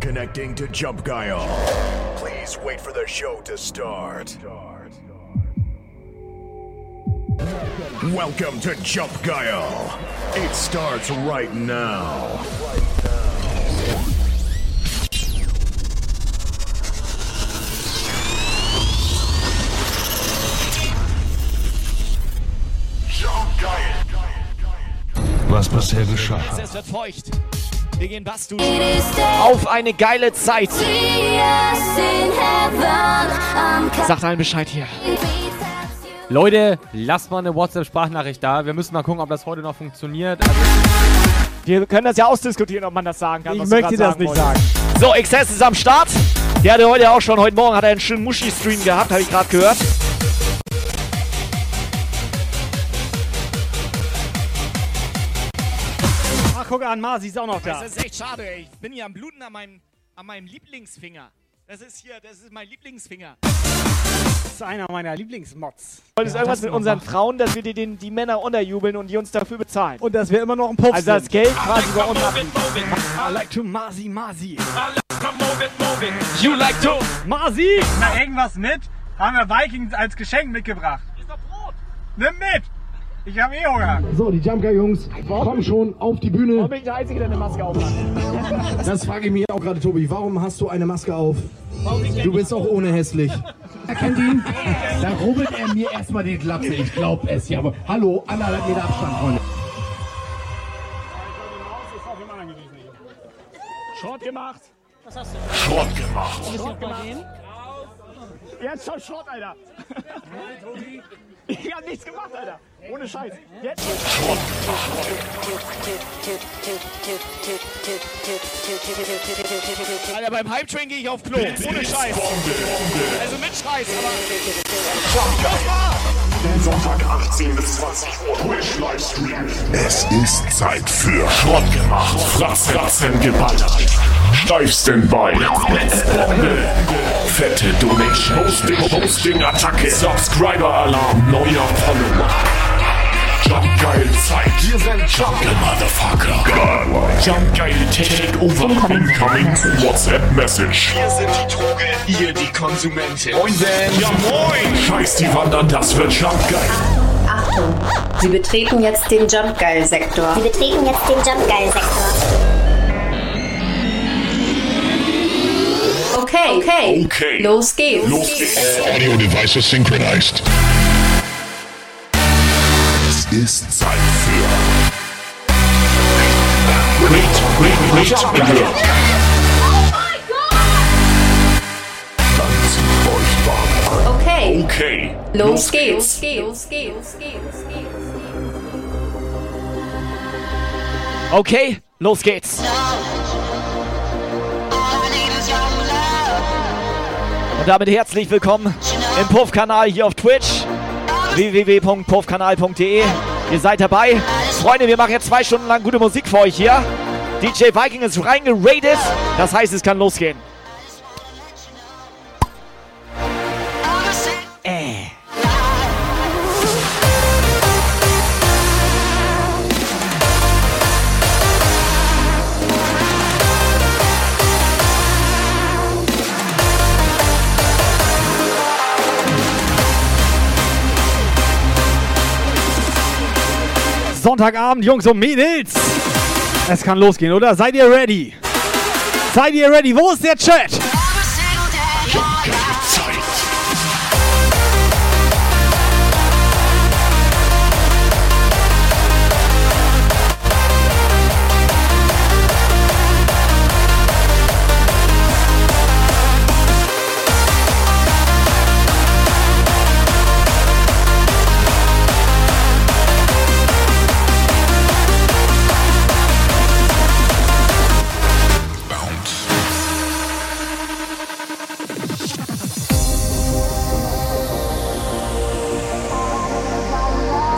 Connecting to Jump Guile. Please wait for the show to start. Welcome to Jump Guile. It starts right now. Was bisher geschah. Es wird feucht. Wir gehen Bassstudio. Auf eine geile Zeit. Sagt allen Bescheid hier. Leute, lasst mal eine WhatsApp-Sprachnachricht da. Wir müssen mal gucken, ob das heute noch funktioniert. Also, Wir können das ja ausdiskutieren, ob man das sagen kann. Ich möchte das nicht wolltest. sagen. So, Excess ist am Start. Der hatte heute auch schon, heute Morgen hat er einen schönen Muschi-Stream gehabt, habe ich gerade gehört. Guck an, Masi ist auch noch da. Das ist echt schade, ey. Ich bin hier am Bluten an meinem, an meinem Lieblingsfinger. Das ist hier, das ist mein Lieblingsfinger. Das ist einer meiner Lieblingsmods. Wolltest irgendwas mit unseren Frauen, dass wir die, den, die Männer unterjubeln und die uns dafür bezahlen? Und dass wir immer noch ein Puff Also das. Geld quasi bei uns. I like to Masi, Masi. You like to. Masi! Na, irgendwas mit? Haben wir Vikings als Geschenk mitgebracht. Ist doch Brot. Nimm mit! Ich habe eh Hunger. So, die Jump Guy Jungs kommen schon auf die Warum Bühne. bin ich der Einzige, der eine Maske auf hat? Das frage ich mich auch gerade, Tobi. Warum hast du eine Maske auf? Du bist auch ohne hässlich. Er kennt ihn. Da rubbelt er mir erstmal die Glatze. Ich glaub es ja. Aber hallo, anderthalb Meter Abstand, Freunde. Schrott gemacht. Schrott gemacht. Jetzt schon Schrott, Alter. Ich hab nichts gemacht, Alter. Ohne Scheiß. Jetzt. Alter, beim Hype Train gehe ich auf Klo. Ohne Scheiß. Also mit Scheiß, aber. Sonntag 18 bis 20 Uhr Twitch Livestream. Es ist Zeit für Schrott gemacht. Fratzen geballert. Steif Standby. Bombe. Fette Donation. Hosting, Hosting, Attacke. Subscriber Alarm. Neuer Follower. Jump geil Zeit. Wir sind Jump Motherfucker. Godlike. Jump geil Takeover. Incoming WhatsApp Message. Wir sind die Droge, ihr die Konsumentin. Moinsen. Ja moin. Scheiß die Wandern, das wird Jump geil. Achtung! Sie betreten jetzt den Jump Geil Sektor. Sie betreten jetzt den Jump Geil Sektor. Okay, okay. Okay. Los geht's. Los geht's. Audio devices synchronized. Ist Zeit für Great, Great, Great Alert. Dann zieht euch warm an. Okay. Okay. Los geht's. Los geht's. Okay, los geht's. Und damit herzlich willkommen im Puff-Kanal hier auf Twitch. www.puffkanal.de. Ihr seid dabei. Freunde, wir machen jetzt zwei Stunden lang gute Musik für euch hier. DJ Viking ist reingeradet. Das heißt, es kann losgehen. Sonntagabend, Jungs und Mädels. Es kann losgehen, oder? Seid ihr ready? Seid ihr ready? Wo ist der Chat?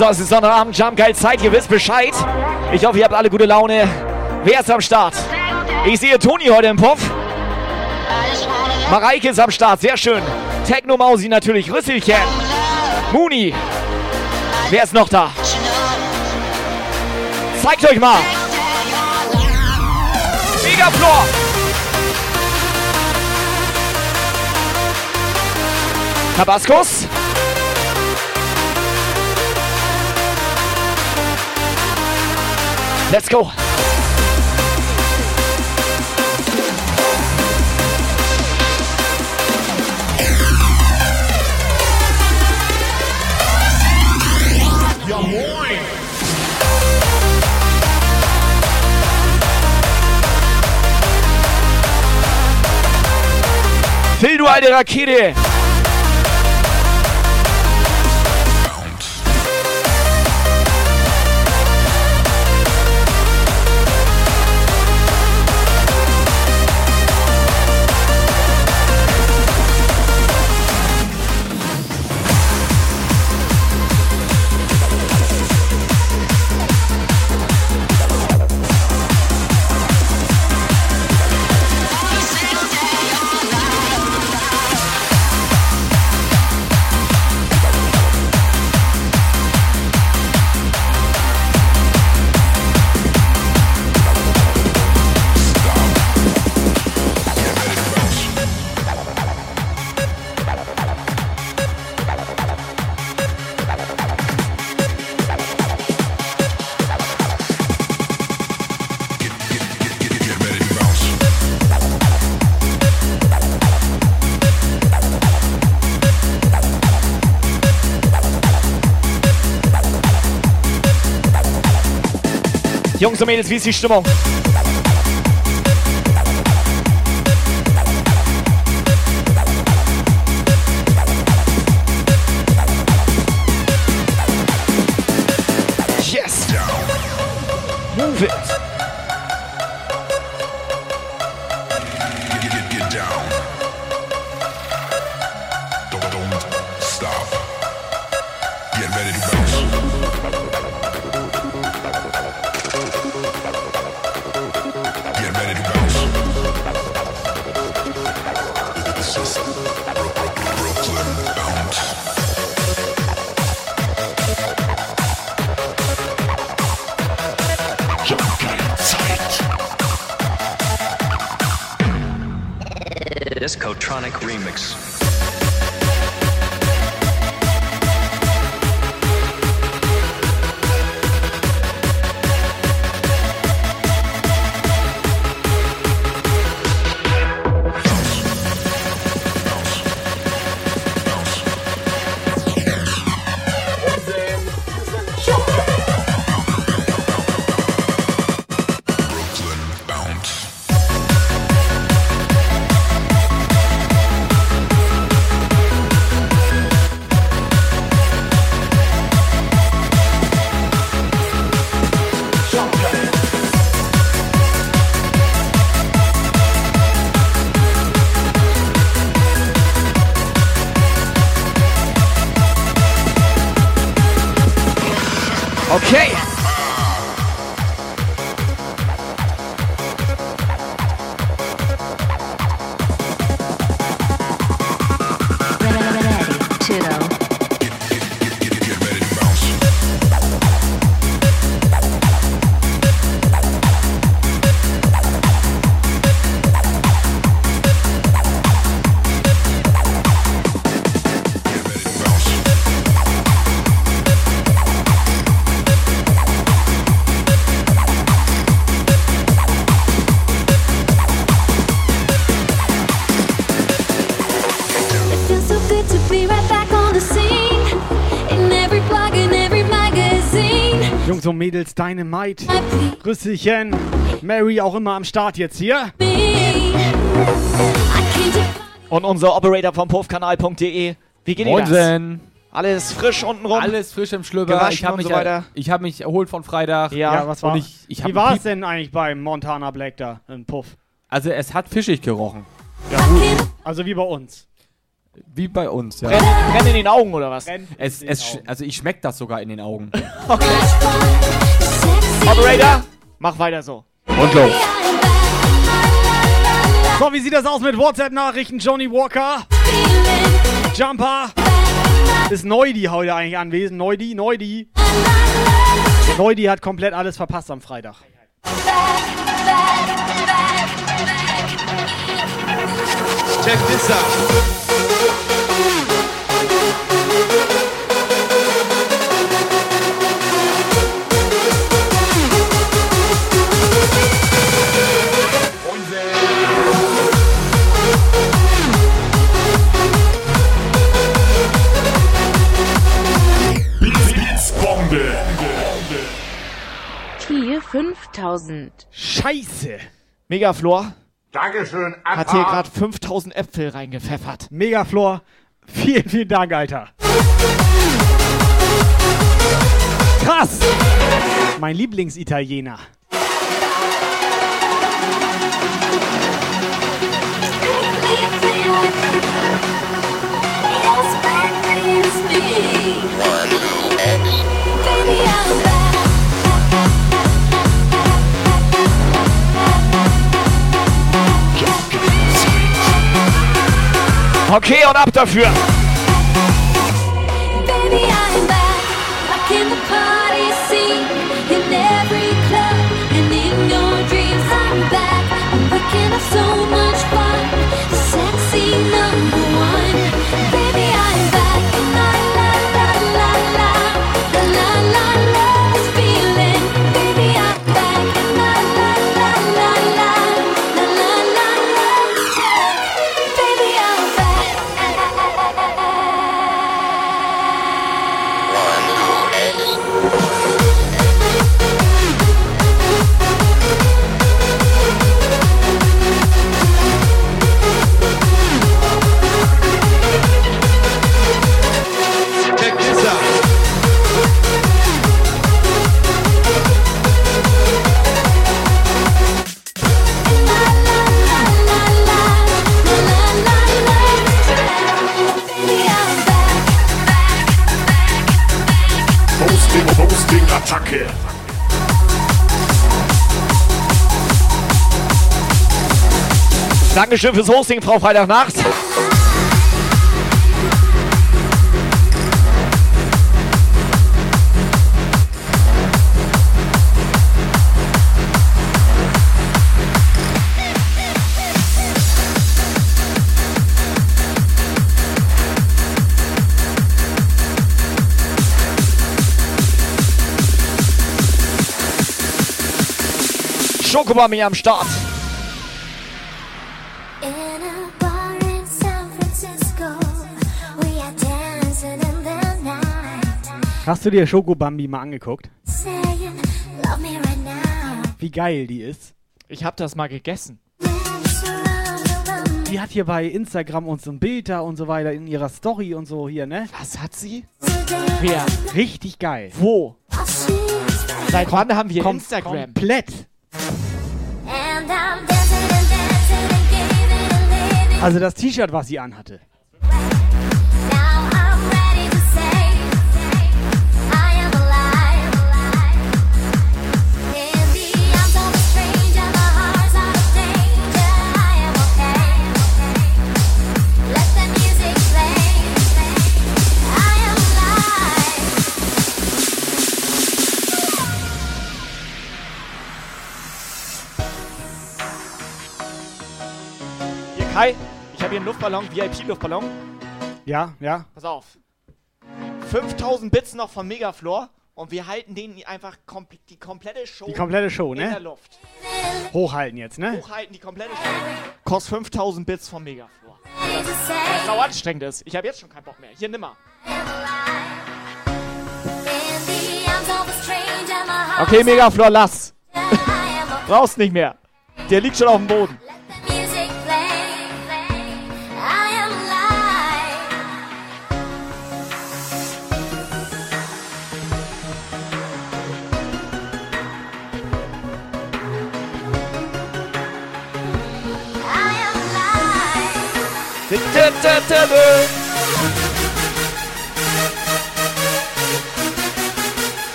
So, es ist Sonntagabend, Jump Geil Zeit, ihr wisst Bescheid. Ich hoffe, ihr habt alle gute Laune. Wer ist am Start? Ich sehe Toni heute im Puff. Mareike ist am Start, sehr schön. Techno Mausi natürlich, Rüsselchen. Muni. Wer ist noch da? Zeigt euch mal. Megaflor. Tabaskus. Let's go. Ja moin! Phil, du alte Rakete. Mädels, wie ist die Stimmung? Jungs und Mädels, Dynamite, Rüsselchen, Mary auch immer am Start jetzt hier. Und unser Operator vom puffkanal.de. Wie geht Ihnen das? Alles frisch unten rum? Alles frisch im Schlüpper. Ich habe mich, so ich hab mich erholt von Freitag. Ja. Ja, was war? Und ich, ich Wie war es denn eigentlich beim Montana Black da im Puff? Also es hat fischig gerochen. Ja, gut. Also wie bei uns. Wie bei uns, ja. Brennt, brennt in den Augen oder was? Es, es, also ich schmecke das sogar in den Augen. Operator, mach weiter so. Und los. So, wie sieht das aus mit WhatsApp-Nachrichten? Johnny Walker. Jumper. Ist Neudi heute eigentlich anwesend? Neudi, Neudi. Neudi hat komplett alles verpasst am Freitag. Check this out. 5000. Scheiße. Megaflor Dankeschön, hat hier gerade 5000 Äpfel reingepfeffert. Megaflor. Vielen, vielen Dank, Alter. Krass. Mein Lieblingsitaliener. Okay, und ab dafür. Dankeschön fürs Hosting, Frau Freitagnacht. Schokobami am Start. Hast du dir Schokobambi mal angeguckt? Wie geil die ist. Ich hab das mal gegessen. Die hat hier bei Instagram und so ein Bild da und so weiter in ihrer Story und so hier, ne? Was hat sie? Wer? Richtig geil. Wo? Seit wann haben wir Kom Instagram? Komplett. Also das T-Shirt, was sie anhatte. Kai, ich habe hier einen Luftballon, VIP-Luftballon. Ja, ja. Pass auf. 5000 Bits noch von Megaflor und wir halten den einfach kompl die komplette Show Die komplette Show, in der ne? Luft. Hochhalten jetzt, ne? Hochhalten die komplette Show. Kostet 5000 Bits von Megaflor. Es sau anstrengend ist. Ich habe jetzt schon keinen Bock mehr. Hier, nimm mal. Okay, Megaflor, lass. Brauchst nicht mehr. Der liegt schon auf dem Boden.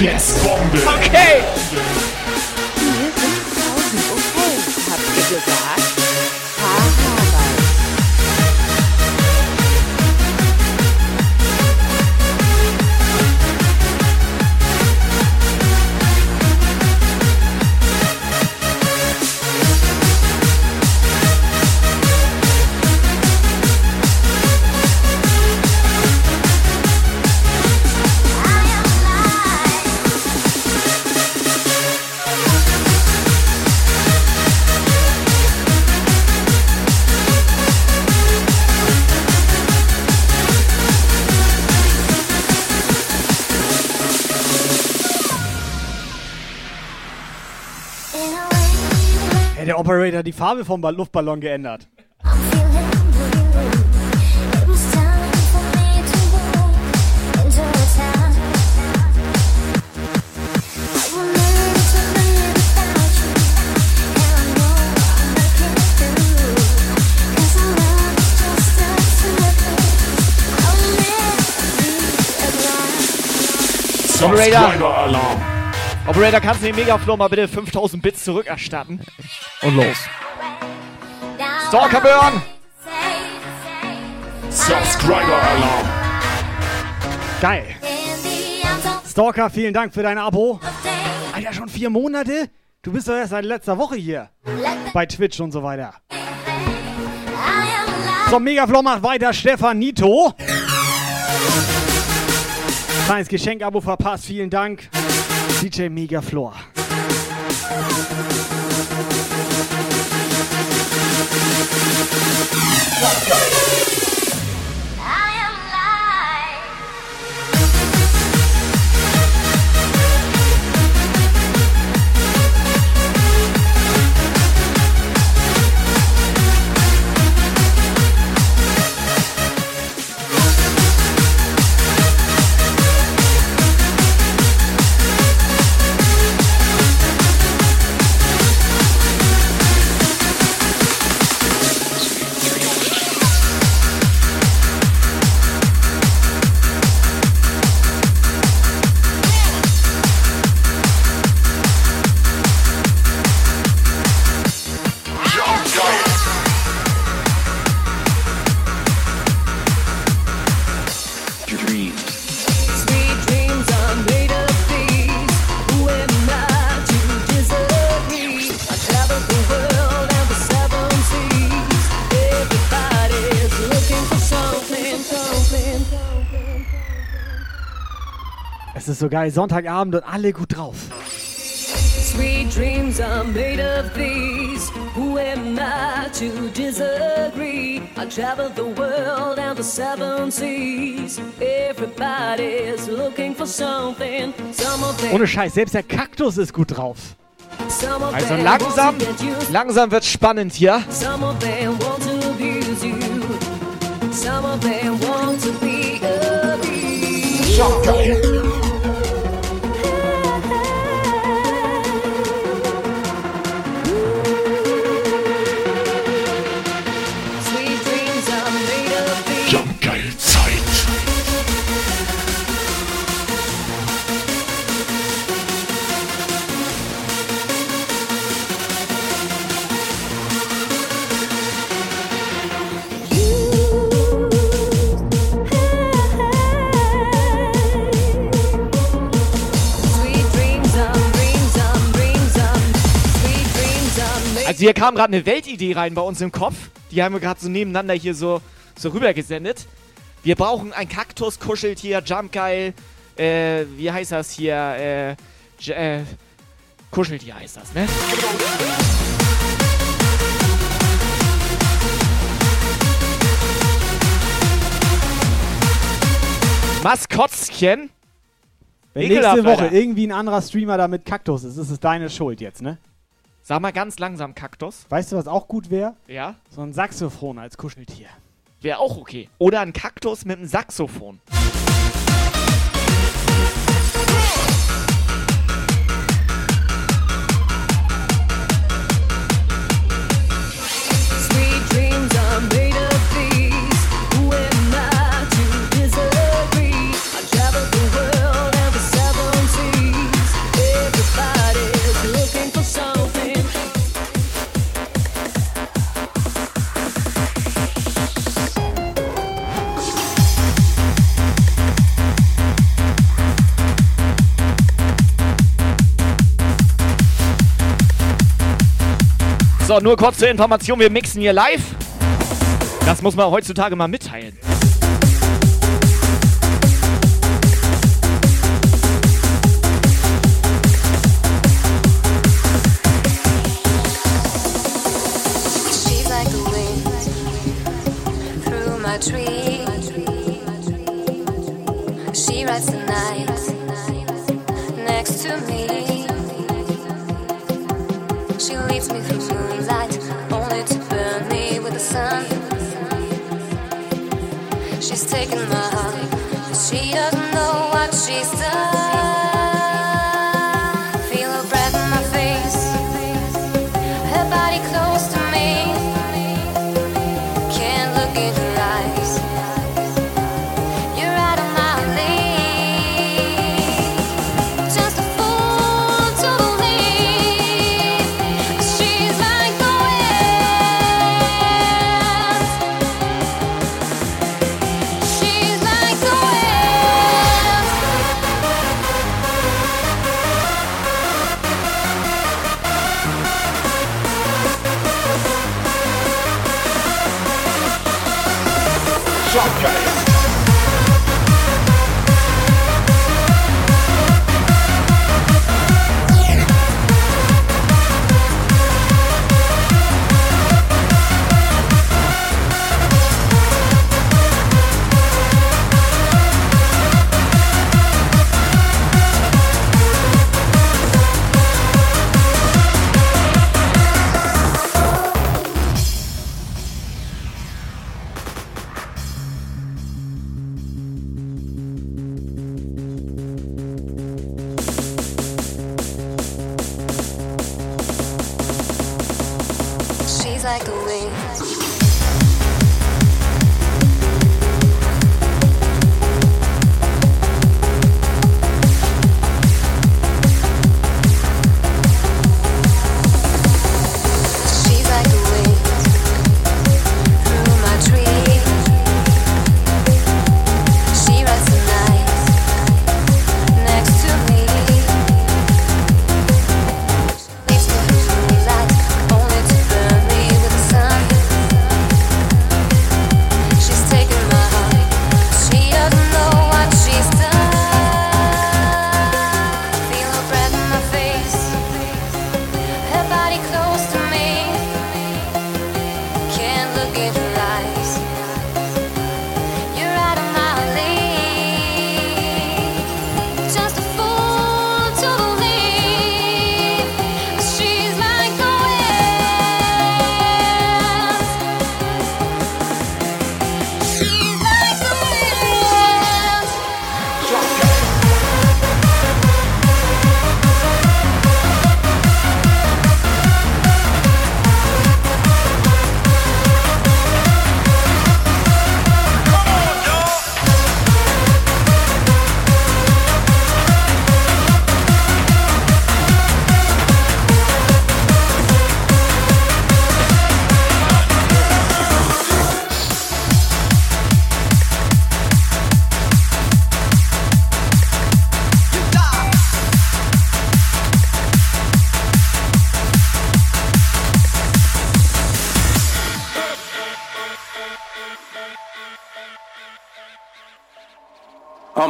Yes. Okay. Operator die Farbe vom Ball- Luftballon geändert? Subscriber-Alarm. Operator, kannst du den Megaflow mal bitte 5000 Bits zurückerstatten? Und los. Stalker Burn! Subscriber-Alarm. Geil. Stalker, vielen Dank für dein Abo. Alter, schon vier Monate? Du bist doch erst seit letzter Woche hier. Bei Twitch und so weiter. So, Megaflow macht weiter. Stefan Nito. Kleines Geschenk-Abo verpasst. Vielen Dank. DJ Megaflor. Sweet ist so geil. Sonntagabend und alle gut drauf. Sweet dreams are made of these. Who am I to disagree? I travel the world and the seven seas. Everybody's looking for something. Some of them, Ohne Scheiß, selbst der Kaktus ist gut drauf. Also langsam, langsam wird's spannend hier. Some of them want to abuse you. Some of them want to be abused. Hier kam gerade eine Weltidee rein bei uns im Kopf. Die haben wir gerade so nebeneinander hier so, so rübergesendet. Wir brauchen ein Kaktus, Kuscheltier, Jumpgeil, äh, wie heißt das hier? Äh, äh, Kuscheltier heißt das, ne? Maskottchen. Wenn nächste Woche Alter. irgendwie ein anderer Streamer da mit Kaktus ist, ist es deine Schuld jetzt, ne? Sag mal ganz langsam, Kaktus. Weißt du, was auch gut wäre? Ja. So ein Saxophon als Kuscheltier. Wäre auch okay. Oder ein Kaktus mit einem Saxophon. So, nur kurz zur Information, wir mixen hier live. Das muss man heutzutage mal mitteilen. Tree. Taken my heart, she doesn't know what she's done.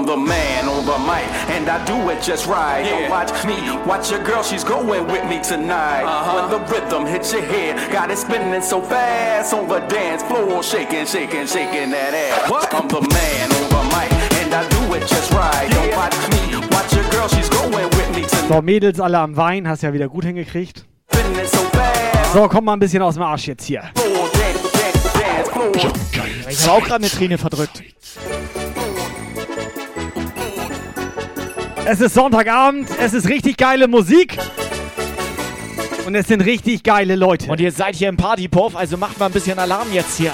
The man on the mic, and I do it just right. Don't watch me, watch your girl, she's going with me tonight. When the rhythm hits your head, got it spinning so fast on the dance floor, shaking, shaking, shaking that ass. I'm the man on the mic, and I do it just right. Don't watch me, watch your girl, she's going with me tonight. So, Mädels alle am Wein, hast ja wieder gut hingekriegt. Spinning so fast, So, komm mal ein bisschen aus dem Arsch jetzt hier. Ich habe auch gerade eine Träne verdrückt. Es ist Sonntagabend, es ist richtig geile Musik. Und es sind richtig geile Leute. Und ihr seid hier im Partypuff, also macht mal ein bisschen Alarm jetzt hier.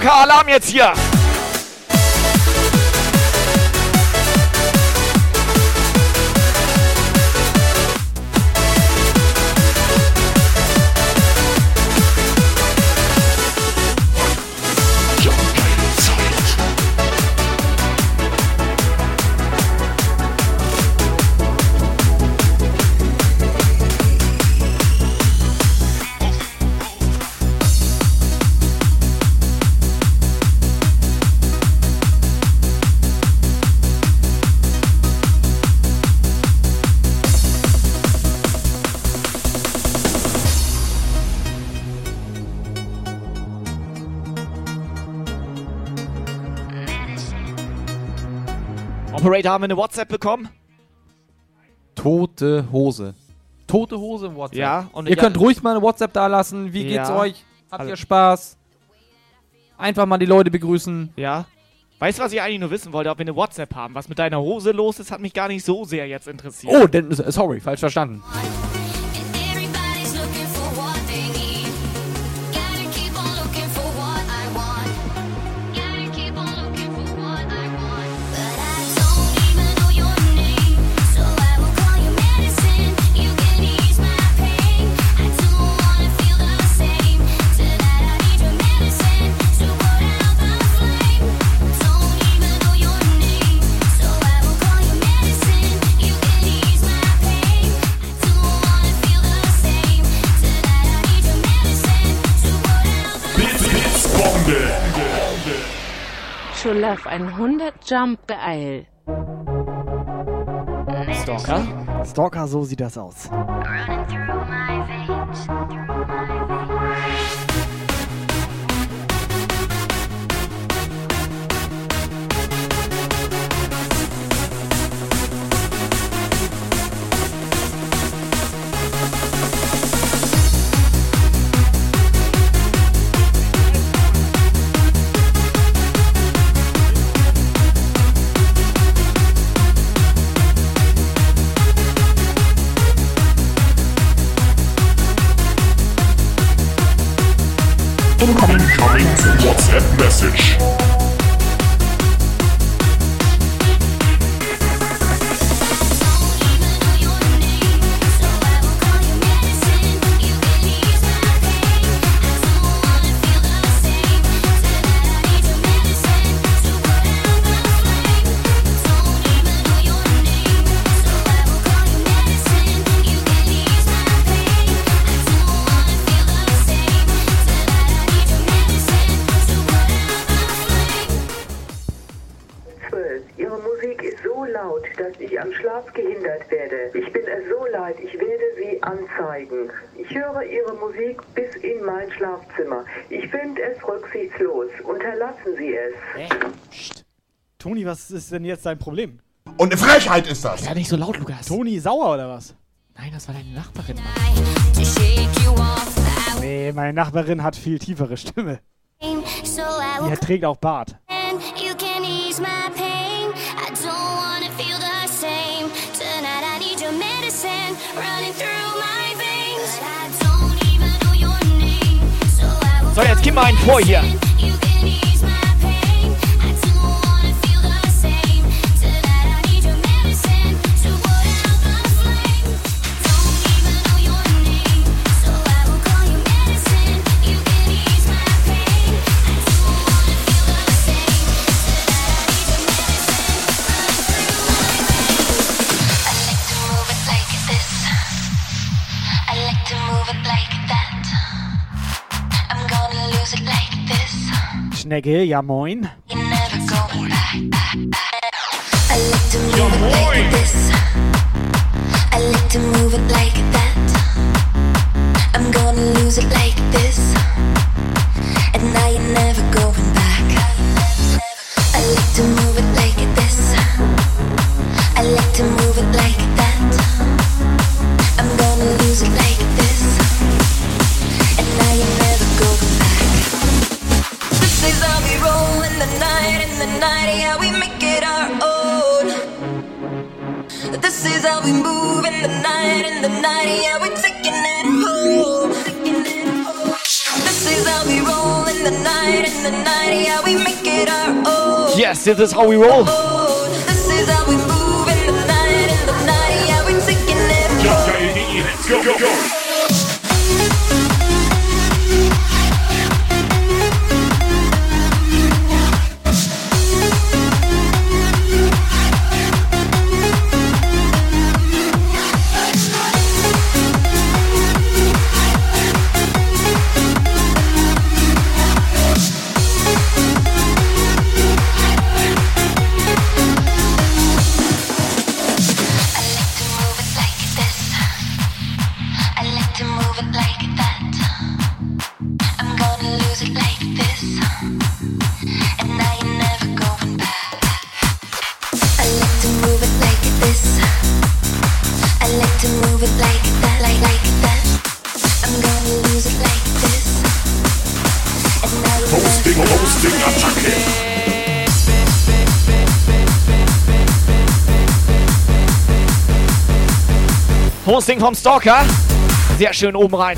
Stalker-Alarm jetzt hier! Haben wir eine WhatsApp bekommen? Tote Hose. Tote Hose im WhatsApp. Ja, und Ihr könnt ruhig mal eine WhatsApp da lassen. Wie geht's Ja. euch? Habt Hallo. ihr Spaß? Einfach mal die Leute begrüßen. Ja. Weißt du, was ich eigentlich nur wissen wollte, ob wir eine WhatsApp haben? Was mit deiner Hose los ist, hat mich gar nicht so sehr jetzt interessiert. Oh, denn, sorry, falsch verstanden. Schulaf 100 Jump geil. Stalker? Stalker, so sieht das aus. running through my veins. Through Incoming WhatsApp message. Toni, was ist denn jetzt dein Problem? Und eine Frechheit ist das. Ja, nicht so laut, Lukas. Toni sauer oder was? Nein, das war deine Nachbarin. Nee, meine Nachbarin hat viel tiefere Stimme. So I will Die trägt auch Bart. And you can ease my pain. I to move it like that. I'm gonna lose it like this. And now you're never going This is how we move in the night, in the night, yeah, we're taking it home. This is how we roll in the night, in the night, yeah, we make it our own. Yes, this is how we roll. This is how we move in the night, in the night, yeah, we're taking it home. Let's go, go, go. Hosting vom Stalker. Sehr schön oben rein.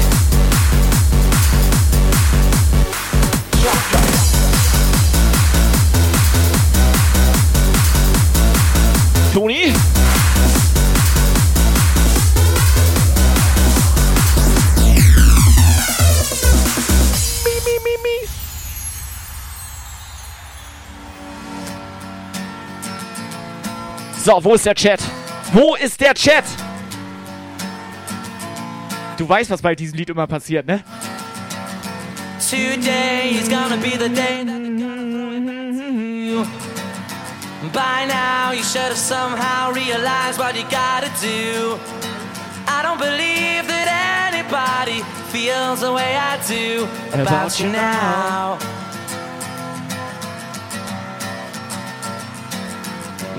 Toni. So, wo ist der Chat? Wo ist der Chat? Du weißt, was bei diesem Lied immer passiert, ne? Today is gonna be the day that the you. By now, you should have somehow realized what you gotta do. I don't believe that anybody feels the way I do about, you now.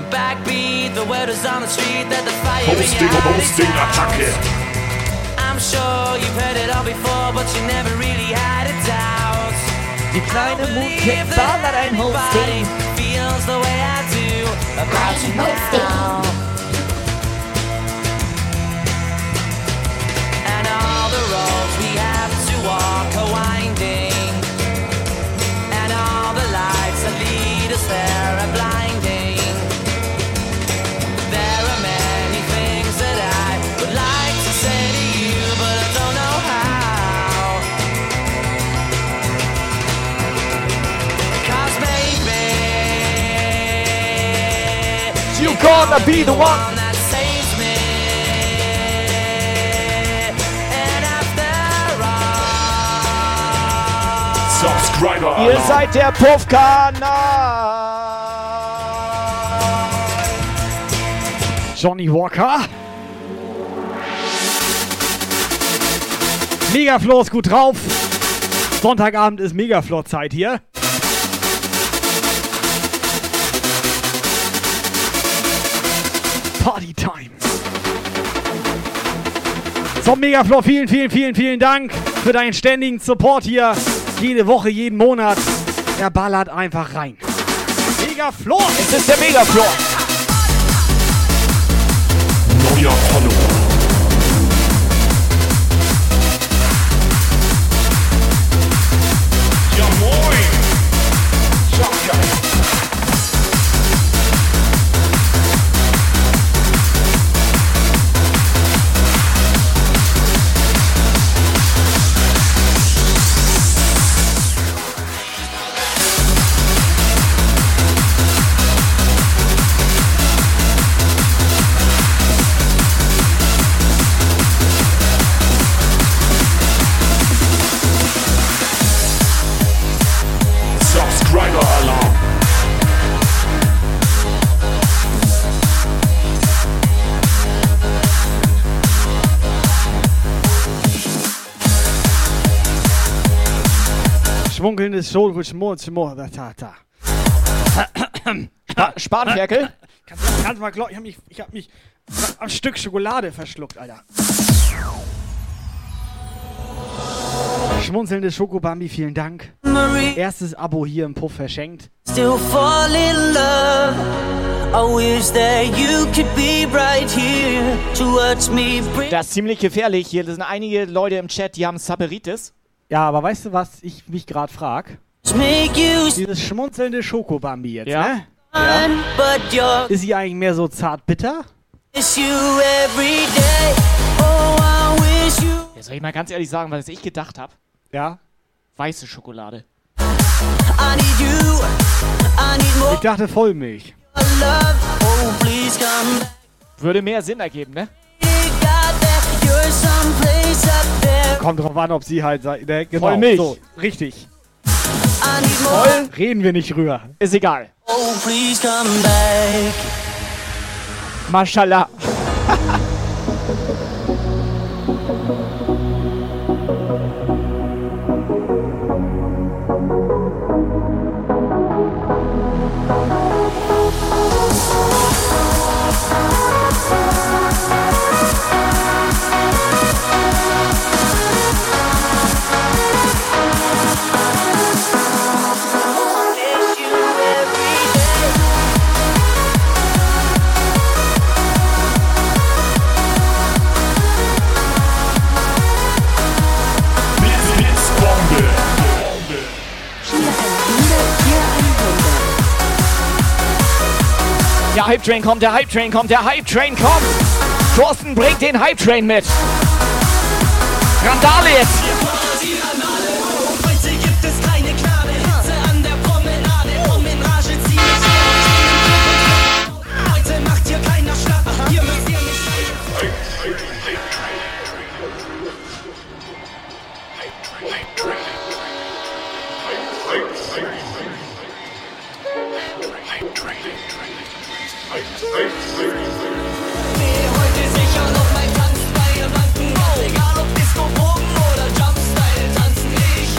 Backbeat, the word is on the street that the fire Hosting, in your heart is Hosting, out. Attacke. I'm sure you've heard it all before, but you never really had a doubt. Die kleine Mutter ballert ein Hosting. Feels the way I do about you now. And all the roads we have gonna be the one. that saves me. And after all, Subscriber Ihr seid der Puffkanal. Johnny Walker. Megafloor ist gut drauf. Sonntagabend ist Megafloor-Zeit hier. So, Megafloor, vielen, vielen, vielen, vielen Dank für deinen ständigen Support hier. Jede Woche, jeden Monat. Er ballert einfach rein. Megafloor! Es ist der Megafloor. Neuer Follower. Schmur, Schmur, da, da, da. Spa Spanferkel. Kannst, kannst mal glauben, ich hab mich, ich hab mich am Stück Schokolade verschluckt, Alter. Schmunzelndes Schokobambi, vielen Dank. Erstes Abo hier im Puff verschenkt. still fall in love. I wish that you could be right here to watch me breathe. Das ist ziemlich gefährlich. Hier sind einige Leute im Chat, die haben Saberitis. Ja, aber weißt du, was ich mich gerade frag? Dieses schmunzelnde Schokobambi jetzt, Ja. ne? you're Ist sie eigentlich mehr so zart bitter? Oh. Ja, soll ich mal ganz ehrlich sagen, was ich gedacht habe? Ja. Weiße Schokolade. I need you. I need more Ich dachte Vollmilch. Oh, please come back. Würde mehr Sinn ergeben, ne? Kommt drauf an, ob sie halt sei- ne, genau, Vollmilch. So, richtig. More. Reden wir nicht rüber. Ist egal. Oh, please come back. Mashallah. Hype Train kommt, der Hype Train kommt, der Hype Train kommt. Thorsten bringt den Hype Train mit. Randale jetzt.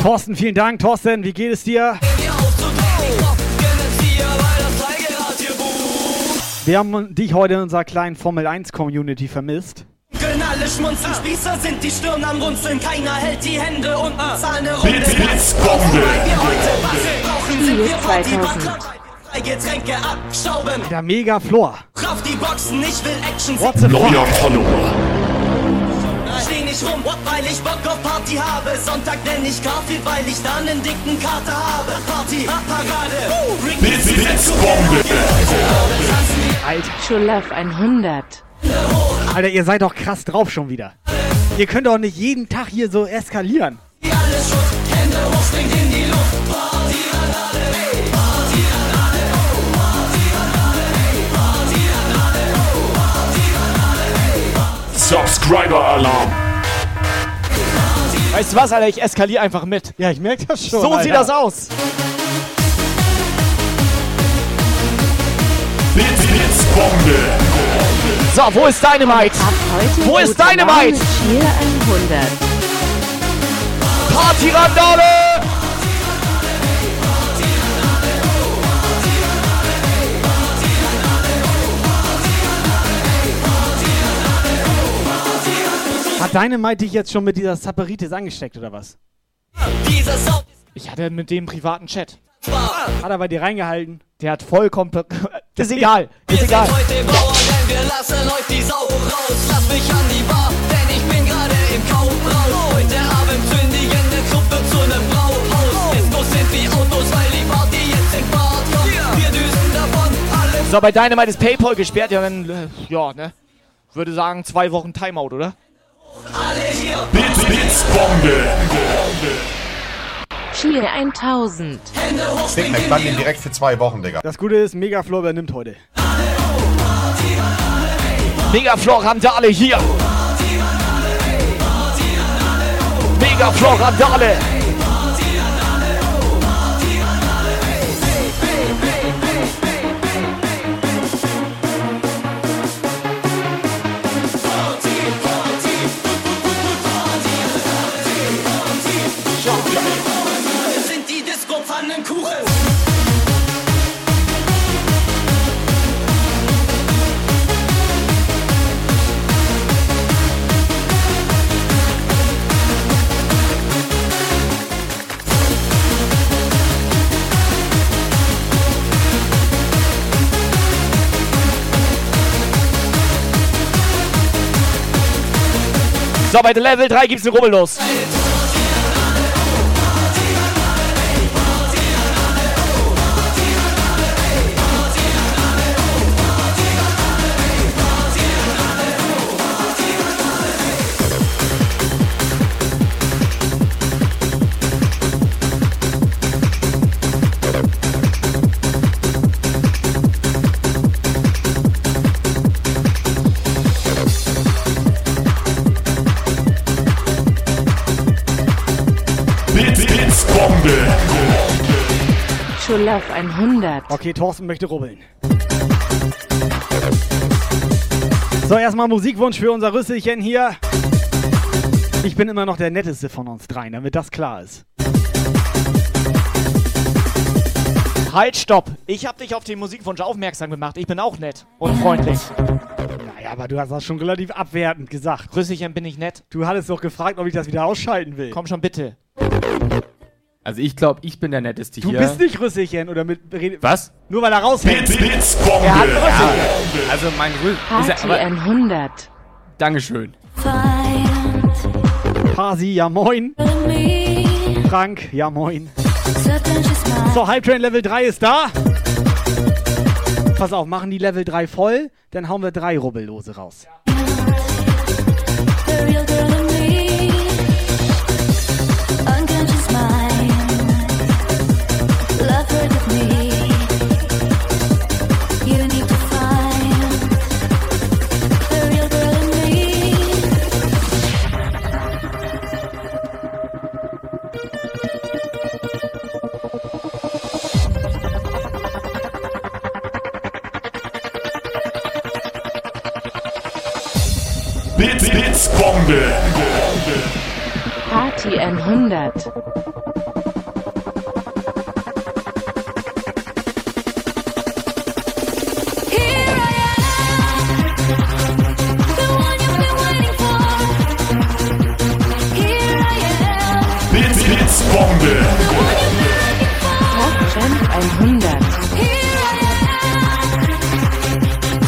Thorsten, vielen Dank. Thorsten, wie geht es dir? Wir haben dich heute in unserer kleinen Formel 1 Community vermisst. Können alle schmunzeln, Spießer sind die Stirn am Runzeln. Keiner hält die Hände unten, zahlen eine Runde. Blitz, Blitzbombe. Weil wir heute was brauchen, sind wir Minus Party 2000. Drei Getränke abstauben. Der Mega Flor. Kraft die Boxen, ich will Action. What's? Neuer Follower. Nicht rum, weil ich Bock auf Party habe. Sonntag nenn ich Garfield, weil ich dann einen dicken Kater habe. Party, Parade. Bring Blitz, Blitzbombe. Alter. Schulaf 100. Alter, ihr seid doch krass drauf schon wieder. Ihr könnt doch nicht jeden Tag hier so eskalieren. alles Schutt, Hände hoch, springt in die Luft. Party, Parade, hey. Party, Parade, oh. Weißt du was, Alter? Ich eskaliere einfach mit. Ja, ich merke das schon. So Alter. sieht das aus. Blitz, Blitzbombe. So, wo ist Dynamite? Wo ist Dynamite? mit Cheer 100. Party Randale! Hat Dynamite dich jetzt schon mit dieser Saperitis angesteckt oder was? Ich hatte mit dem privaten Chat. Hat er bei dir reingehalten? Der hat vollkommen. ist egal. Ist Wir egal. sind heute Bauern, denn wir lassen euch die Sau raus. Lass mich an die Bar, denn ich bin gerade im Kaufrausch. Heute Abend zünd ich in der Gruppe zu nem Brauhaus. Discos sind wie Autos, weil die Party jetzt in Fahrt kommt. Wir düsen davon, alle So, bei Dynamite ist PayPal gesperrt. Ja, dann. äh, Ja, ne? Würde sagen, zwei Wochen Timeout, oder? Alle hier. Blitz, Blitzbombe. Cheer 1000. Hände hoch, Dick, springt ich in bann die den direkt für zwei Wochen, Digga. Das Gute ist, Mega Floor übernimmt heute. Megaflor Randale hier. Megaflor Randale. Wir So, bei Level 3 gibt's eine Rubbel Schulaf 100. Okay, Thorsten möchte rubbeln. So, erstmal Musikwunsch für unser Rüsselchen hier. Ich bin immer noch der netteste von uns dreien, damit das klar ist. Halt, stopp. Ich hab dich auf den Musikwunsch aufmerksam gemacht. Ich bin auch nett und freundlich. Naja, aber du hast das schon relativ abwertend gesagt. Rüsselchen bin ich nett. Du hattest doch gefragt, ob ich das wieder ausschalten will. Komm schon bitte. Also ich glaube, ich bin der Netteste Du hier. bist nicht Rüsselchen oder mit. Was? Nur weil er raushängt. Blitz, Blitzbombe. Er hat Rüsselchen. Also mein Rü Party ist ja, aber, 100. Dankeschön. Pasi, ja moin. Frank, ja moin. So, Hype Train Level 3 ist da. Pass auf, machen die Level 3 voll, dann hauen wir drei Rubbellose raus. The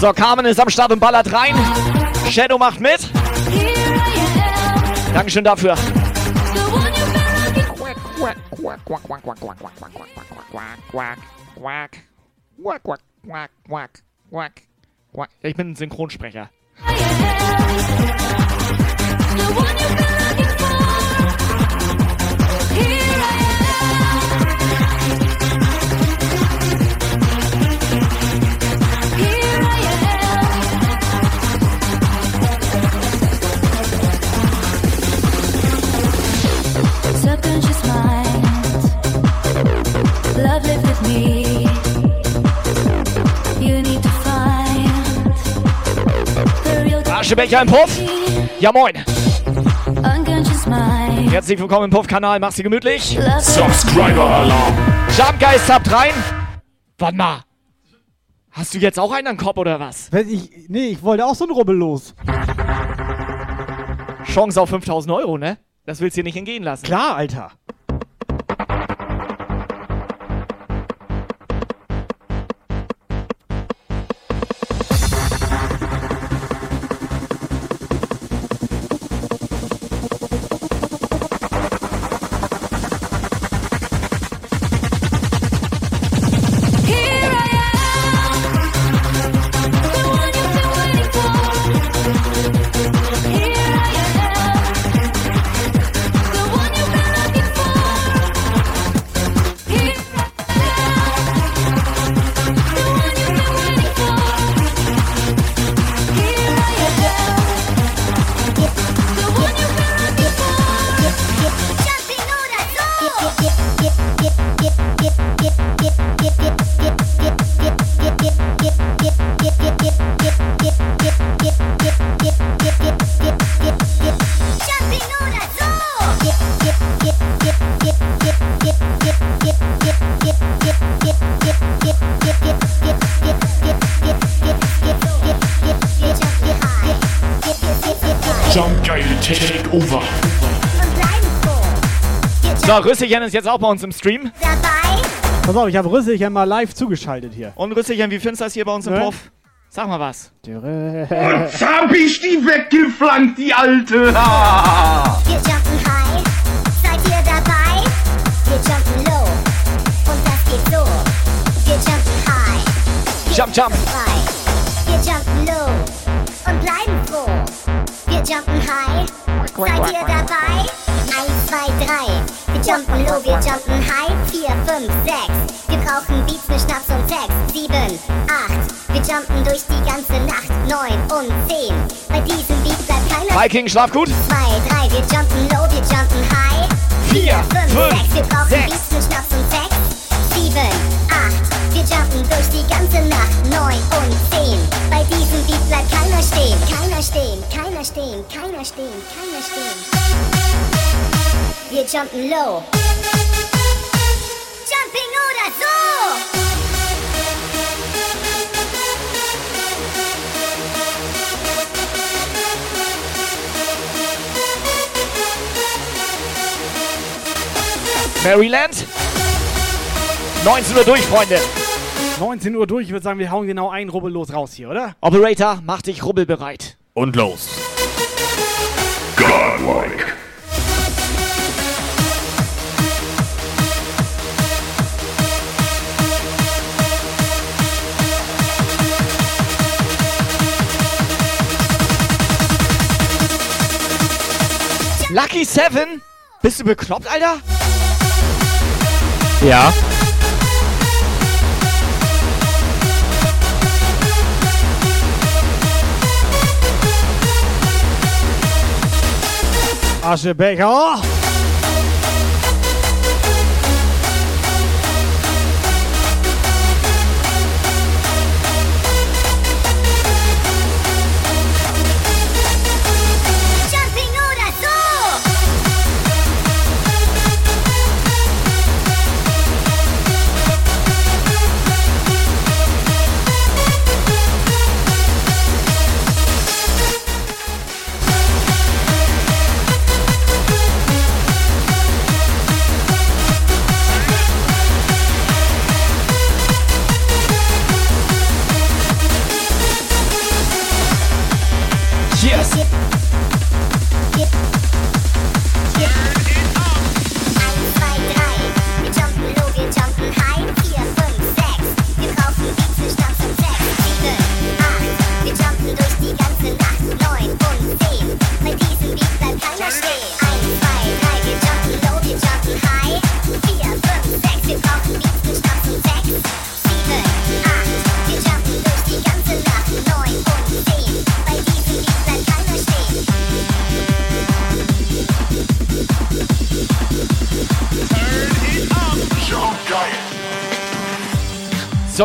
So, Carmen ist am Start und ballert rein. Shadow macht mit. Dankeschön dafür. Ich bin ein Synchronsprecher. Subconscious Aschebecher im Puff. Ja, moin. Herzlich willkommen im Puff-Kanal. Mach's dir gemütlich. Subscriber-Alarm. Jumpgeist habt rein. Warte mal. Hast du jetzt auch einen am Kopf oder was? Weiß Ich, nee, ich wollte auch so ein Rubbellos. Chance auf 5000 Euro, ne? Das willst du dir nicht entgehen lassen. Klar, Alter. Rüsselchen ist jetzt auch bei uns im Stream. Pass auf, ich habe Rüsselchen mal live zugeschaltet hier. Und Rüsselchen, wie findest du das hier bei uns im Ne? Puff? Sag mal was. Und hab ich die weggeflankt, die Alte. Ah. Wir jumpen high, seid ihr dabei? Wir jumpen low und das geht so. Wir jumpen high, wir Jump, jump. frei. Wir jumpen low und bleiben froh. Wir jumpen high, seid ihr dabei? Eins, zwei, drei. Jumpen low, wir jumpen high. Vier, fünf, sechs. Wir brauchen Beats mit Schnaps und Sex. Sieben, acht. Wir jumpen durch die ganze Nacht. Neun und zehn. Bei diesem Beat bleibt keiner Viking, schlaf gut. zwei, drei, wir jumpen low, wir jumpen high. Vier, fünf, fünf, sechs, wir brauchen sechs. Beats mit Schnaps und Sex. Sieben, acht, wir jumpen durch die ganze Nacht. Neun und zehn. Bei diesem Beat bleibt keiner stehen. Keiner stehen, keiner stehen, keiner stehen, keiner stehen. Wir jumpen low. Jumping oder so. Maryland. 19 Uhr durch, Freunde. 19 Uhr durch, ich würde sagen, wir hauen genau ein Rubbellos raus hier, oder? Operator, mach dich rubbelbereit. Und los. Godlike. Seven? Bist du bekloppt, Alter? Ja. Aschebecher.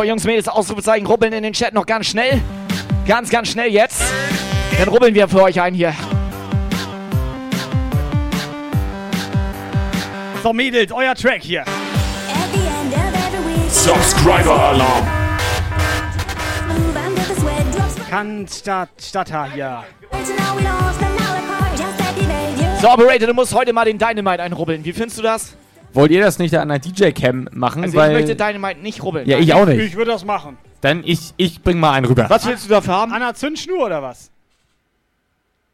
So, Jungs, Mädels, Ausrufezeichen, rubbeln in den Chat noch ganz schnell. Ganz, ganz schnell jetzt. Dann rubbeln wir für euch ein hier. So, Mädels, euer Track hier. Subscriber Alarm. Kann Stadt, Stadthaar hier. So, Operator, du musst heute mal den Dynamite einrubbeln. Wie findest du das? Wollt ihr das nicht an einer DJ-Cam machen? Also weil ich möchte Dynamite nicht rubbeln. Ja, ich auch nicht. Ich würde das machen. Dann ich, ich bring mal einen rüber. Was willst du dafür haben? An der Zündschnur oder was?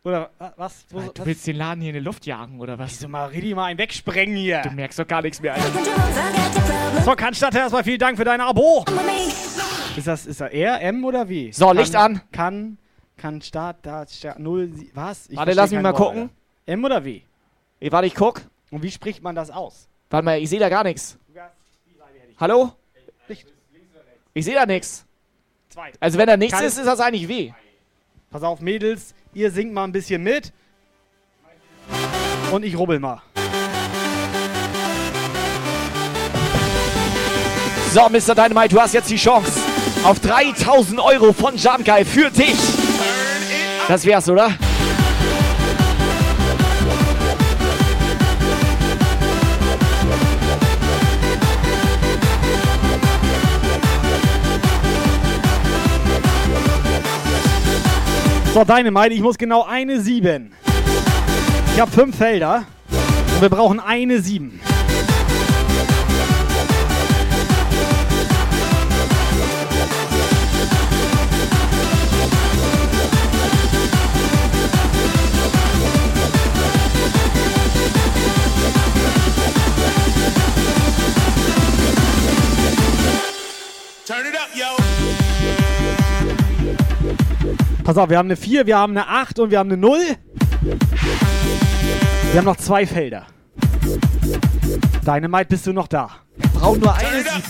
Oder wa- was? Wo, Du was? willst den Laden hier in die Luft jagen, oder was? Wieso mal richtig mal einen wegsprengen hier? Du merkst doch gar nichts mehr, Alter. So, Kannstadt, erstmal vielen Dank für dein Abo. Ist das, ist das R, M oder wie? So, kann, Licht an. Kann, kann Start, da, Start, 0, sie- was? Ich Warte, lass mich mal Wort, gucken. Alter. M oder W? Ey, warte, ich guck. Und wie spricht man das aus? Warte mal, ich sehe da gar nichts. Hallo? Ich sehe da nichts. Also wenn da nichts ist, ist das eigentlich weh. Pass auf, Mädels, ihr singt mal ein bisschen mit. Und ich rubbel mal. So, Mr. Dynamite, du hast jetzt die Chance auf 3000 Euro von Jamkai für dich. Das wär's, oder? So, Dynamite, ich muss genau eine 7. Ich habe fünf Felder. Und wir brauchen eine 7. Pass auf, wir haben eine 4, wir haben eine 8 und wir haben eine 0. Wir haben noch zwei Felder. Dynamite, bist du noch da? Braucht nur eine 7.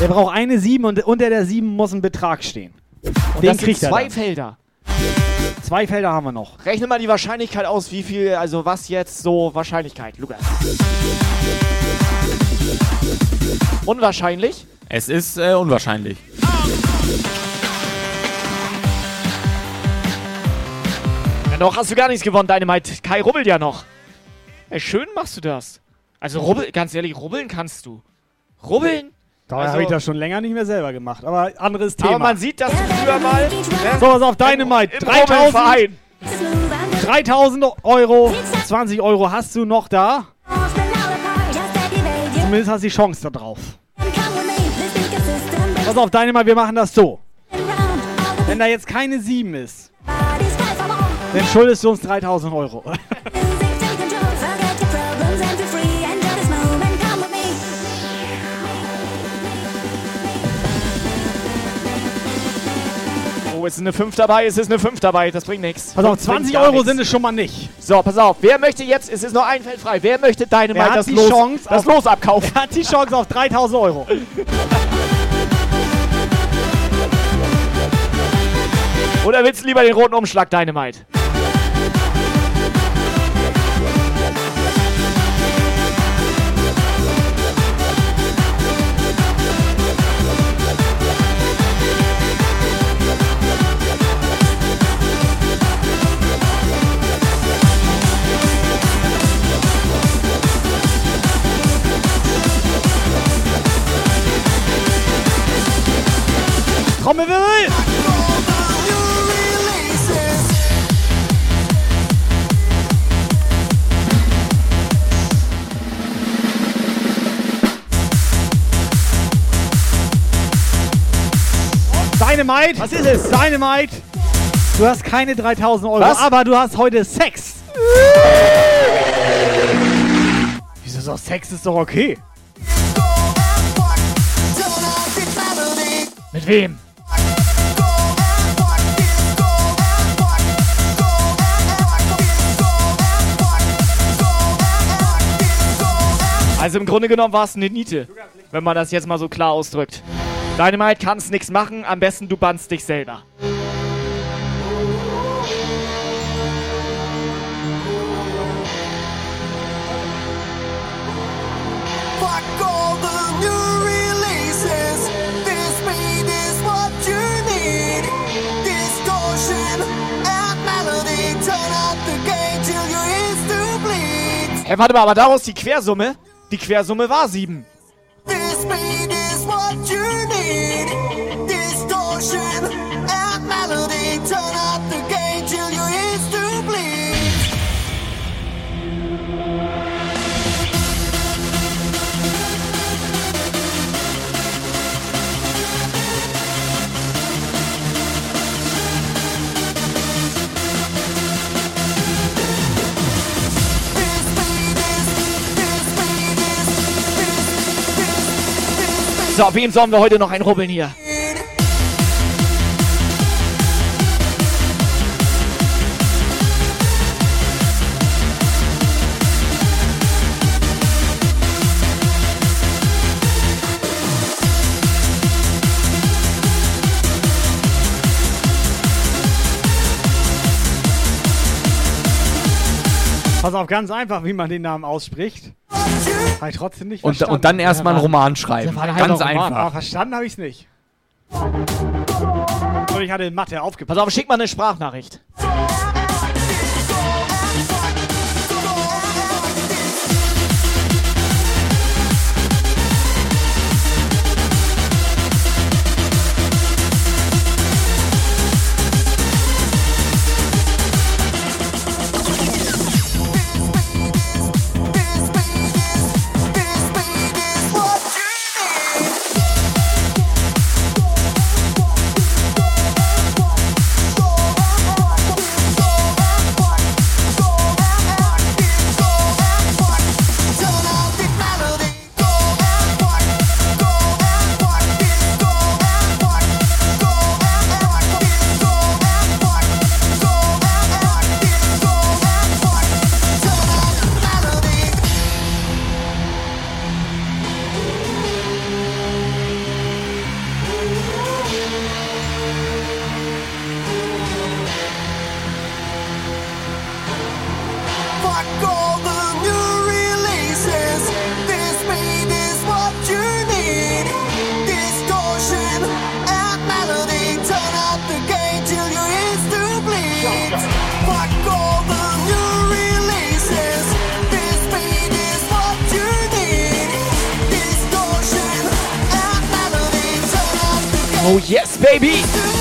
Der braucht eine 7 und unter der 7 muss ein Betrag stehen. Und Den kriegt er zwei dann. Felder. Zwei Felder haben wir noch. Rechne mal die Wahrscheinlichkeit aus, wie viel, also was jetzt so Wahrscheinlichkeit, Lukas. Unwahrscheinlich? Es ist äh, unwahrscheinlich. Noch hast du gar nichts gewonnen, Dynamite. Kai rubbelt ja noch. Ey, schön machst du das. Also rubbel, ganz ehrlich, rubbeln kannst du. Rubbeln? Da Also- habe ich das schon länger nicht mehr selber gemacht. Aber anderes Thema. Aber man sieht das früher mal. Ne? so, pass auf, Dynamite. Im 3000, Rubbelverein. 3000 Euro, 20 Euro hast du noch da. Zumindest hast du die Chance da drauf. Pass auf, Dynamite, wir machen das so. Wenn da jetzt keine 7 ist, dann schuldest du uns 3000 Euro. Oh es ist eine 5 dabei, es ist eine 5 dabei, das bringt nichts. Pass auf, Fünf bringt 20 gar Euro nichts. sind es schon mal nicht. So, pass auf, wer möchte jetzt, es ist noch ein Feld frei, wer möchte deine hat das, die Los, Chance das auf- Los abkaufen? Er hat die Chance auf 3000 Euro. Oder willst du lieber den roten Umschlag Dynamite? Dynamite! Was ist es? Dynamite! Du hast keine 3000 Euro, Was? aber du hast heute Sex. Wieso ist doch Sex ist doch okay? Mit wem? Also im Grunde genommen war es eine Niete, wenn man das jetzt mal so klar ausdrückt. Dynamite kannst nichts machen, am besten du bannst dich selber. Hä, warte mal, aber daraus die Quersumme? Die Quersumme war 7. So, wem sollen wir heute noch einrubbeln hier? Pass auf, ganz einfach, wie man den Namen ausspricht. Habe ich trotzdem nicht Und, und dann erstmal einen Roman schreiben. Ganz Roman. Aber einfach. verstanden habe ich es nicht. Und ich hatte in Mathe aufgepasst. Pass auf, schick mal eine Sprachnachricht. Oh yes, baby!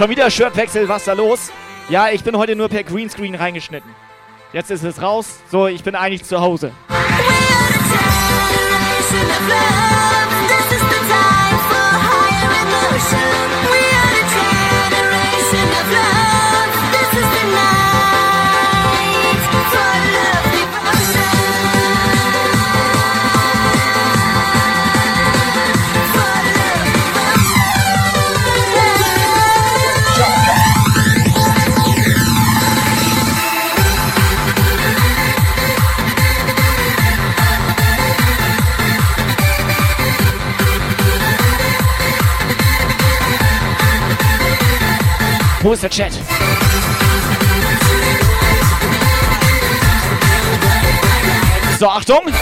Schon wieder Shirtwechsel, was da los? Ja, ich bin heute nur per Greenscreen reingeschnitten. Jetzt ist es raus. So, ich bin eigentlich zu Hause. Wo ist der Chat? So, Achtung!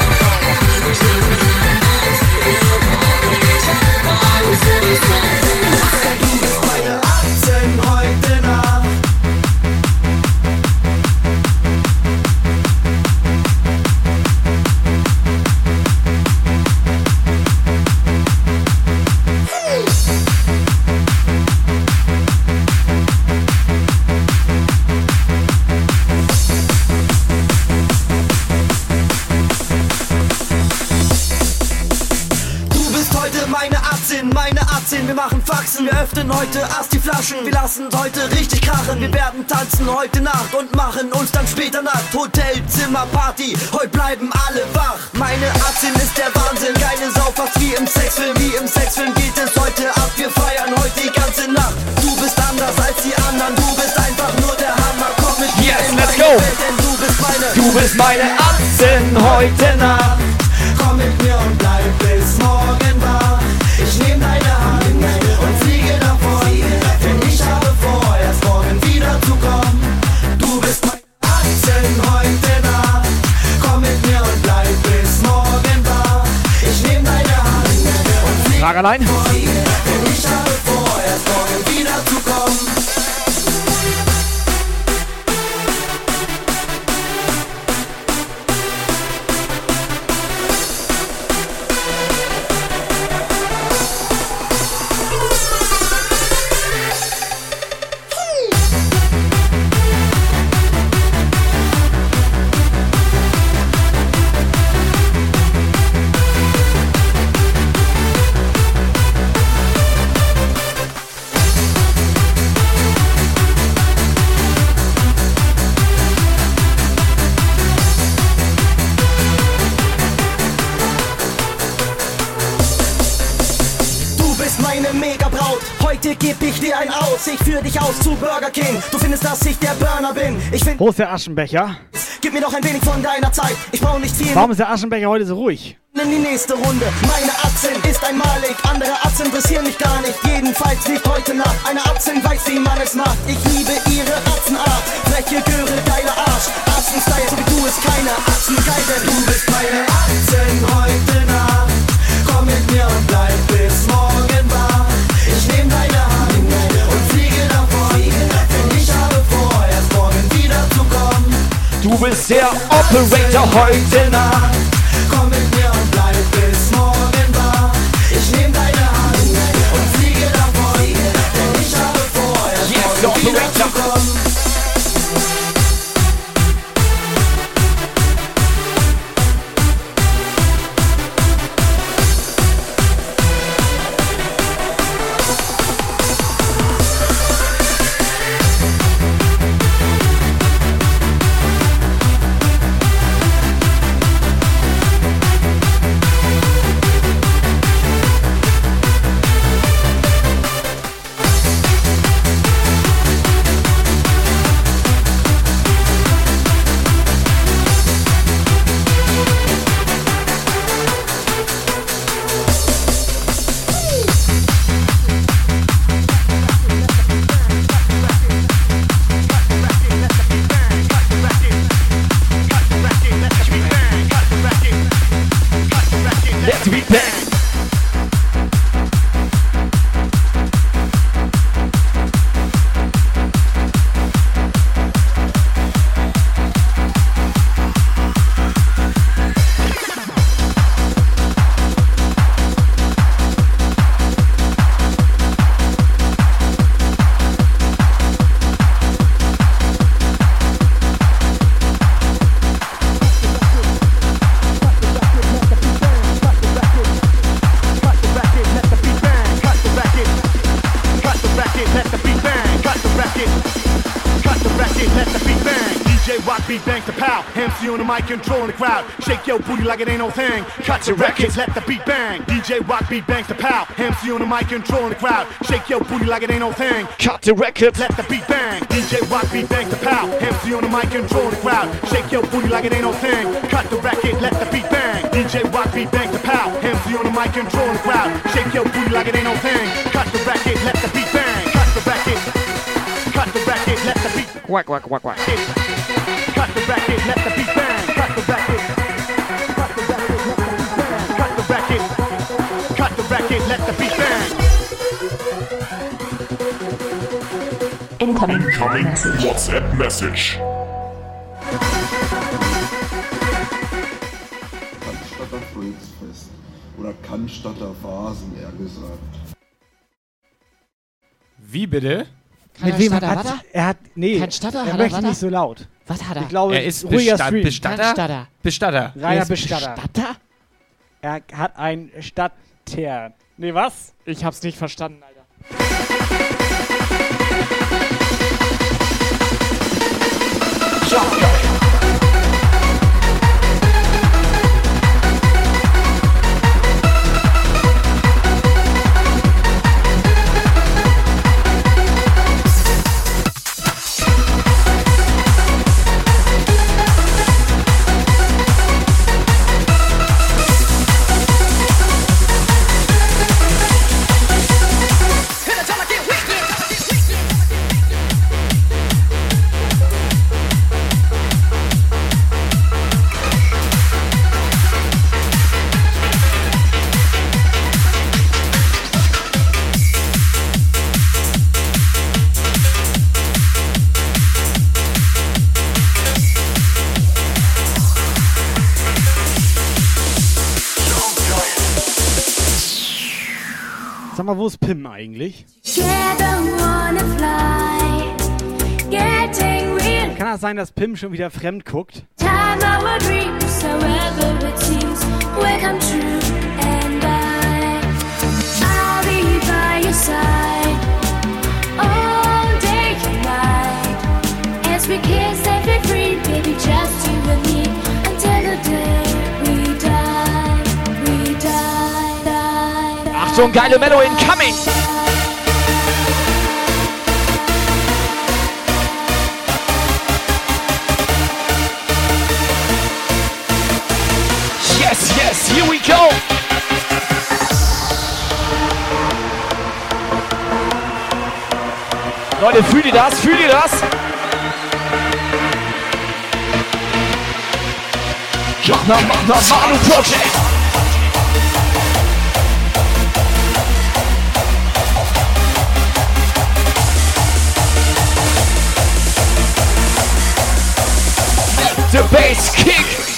Wir öffnen heute erst die Flaschen. Wir lassen heute richtig krachen. Wir werden tanzen heute Nacht und machen uns dann später Nacht. Hotel, Zimmer, Party, heute bleiben alle wach. Meine Arzin ist der Wahnsinn, keine Sau, fast wie im Sexfilm. Wie im Sexfilm geht es heute ab. Wir feiern heute die ganze Nacht. Du bist anders als die anderen, du bist einfach nur der Hammer. Komm mit mir Yes, in let's meine go. Welt, denn du bist meine. Du bist meine Arztin heute Nacht. Komm mit mir und allein. ich habe vor, erst morgen wieder geb ich dir ein Aus. Ich führ dich aus zu Burger King. Du findest, dass ich der Burner bin. Ich find, Wo ist der Aschenbecher? gib mir noch ein wenig von deiner Zeit. Ich brauch nicht viel. Warum ist der Aschenbecher heute so ruhig? In die nächste Runde. Meine Aktien ist einmalig, andere Aktien interessieren mich gar nicht. Jedenfalls nicht heute Nacht. Eine Aktien weiß, wie man es macht. Ich liebe ihre Aktienart. Freche Göre, geiler Arsch. Aktienstyle, so wie du ist keine denn du bist meine Aktien heute Nacht. Komm mit mir und bleib bis morgen Du bist der Operator heute Nacht. Komm mit mir und bleib bis morgen wach. Ich nehm deine Hand und fliege davon. Denn ich habe vor, erst Yes, morgen der wieder zu kommen. Like it ain't no thing. Cut your records, let the beat bang. DJ Rock beat, bangs the pow. MC on the mic, controlling the crowd. Shake your booty like it ain't no thing. Cut the records, let the beat bang. DJ Rock beat, bangs the pow. MC on the mic, controlling the crowd. Shake your booty like it ain't no thing. Cut the record, let the beat bang. DJ Rock beat, bangs the pow. MC on the mic, controlling the crowd. Shake your booty like it ain't no thing. Cut the record, let the beat bang. Cut the record. Cut the record, let the beat Quack, quack, quack, quack. Cut the record, let Incoming WhatsApp Message. Cannstatter Volksfest. Oder Cannstatter Vasen, eher gesagt. Wie bitte? Mit wem hat er? Er hat. Nee, er hat möchte nicht so laut. Was hat er? Ich glaube, er ist ruhiger Bestatt, Stream. Bestatter? Statter. Bestatter. Reiner Er Bestatter. Bestatter? Er hat ein Stadtteer. Nee, was? Ich hab's nicht verstanden, Alter. shot. Sag mal, wo ist Pim eigentlich? Kann das sein, dass Pim schon wieder fremd guckt? We kiss be free, baby, just you and me. Die, die. Achtung, geile Mellow incoming! Yes, yes, here we go! Leute, fühlt ihr das? Fühlt ihr das? Manu Project! The bass kick!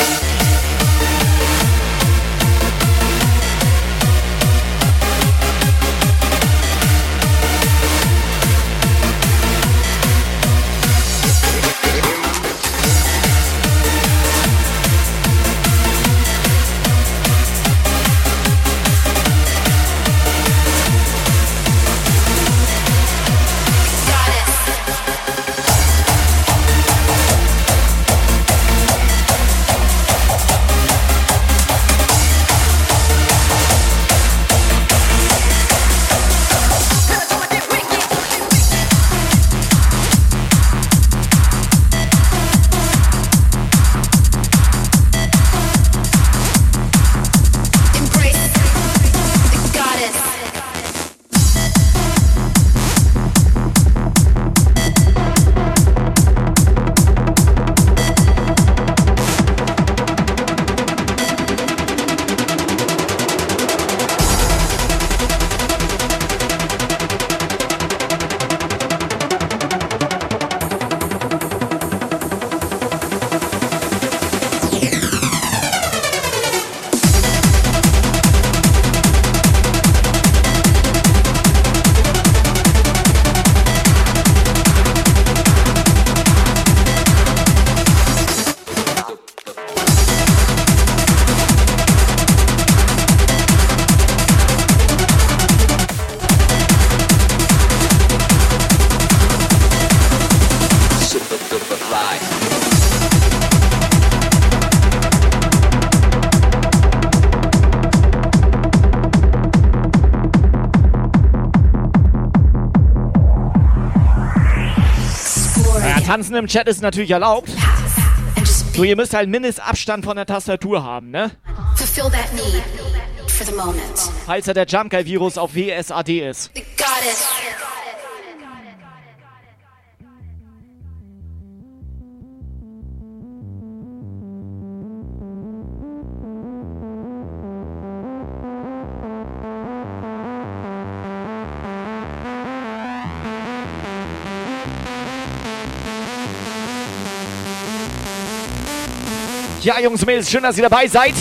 Im Chat ist natürlich erlaubt. So, ihr müsst halt Mindestabstand von der Tastatur haben, ne? Falls ja der Jump Guy Virus auf WSAD ist. Ja, Jungs und Mädels, schön, dass ihr dabei seid.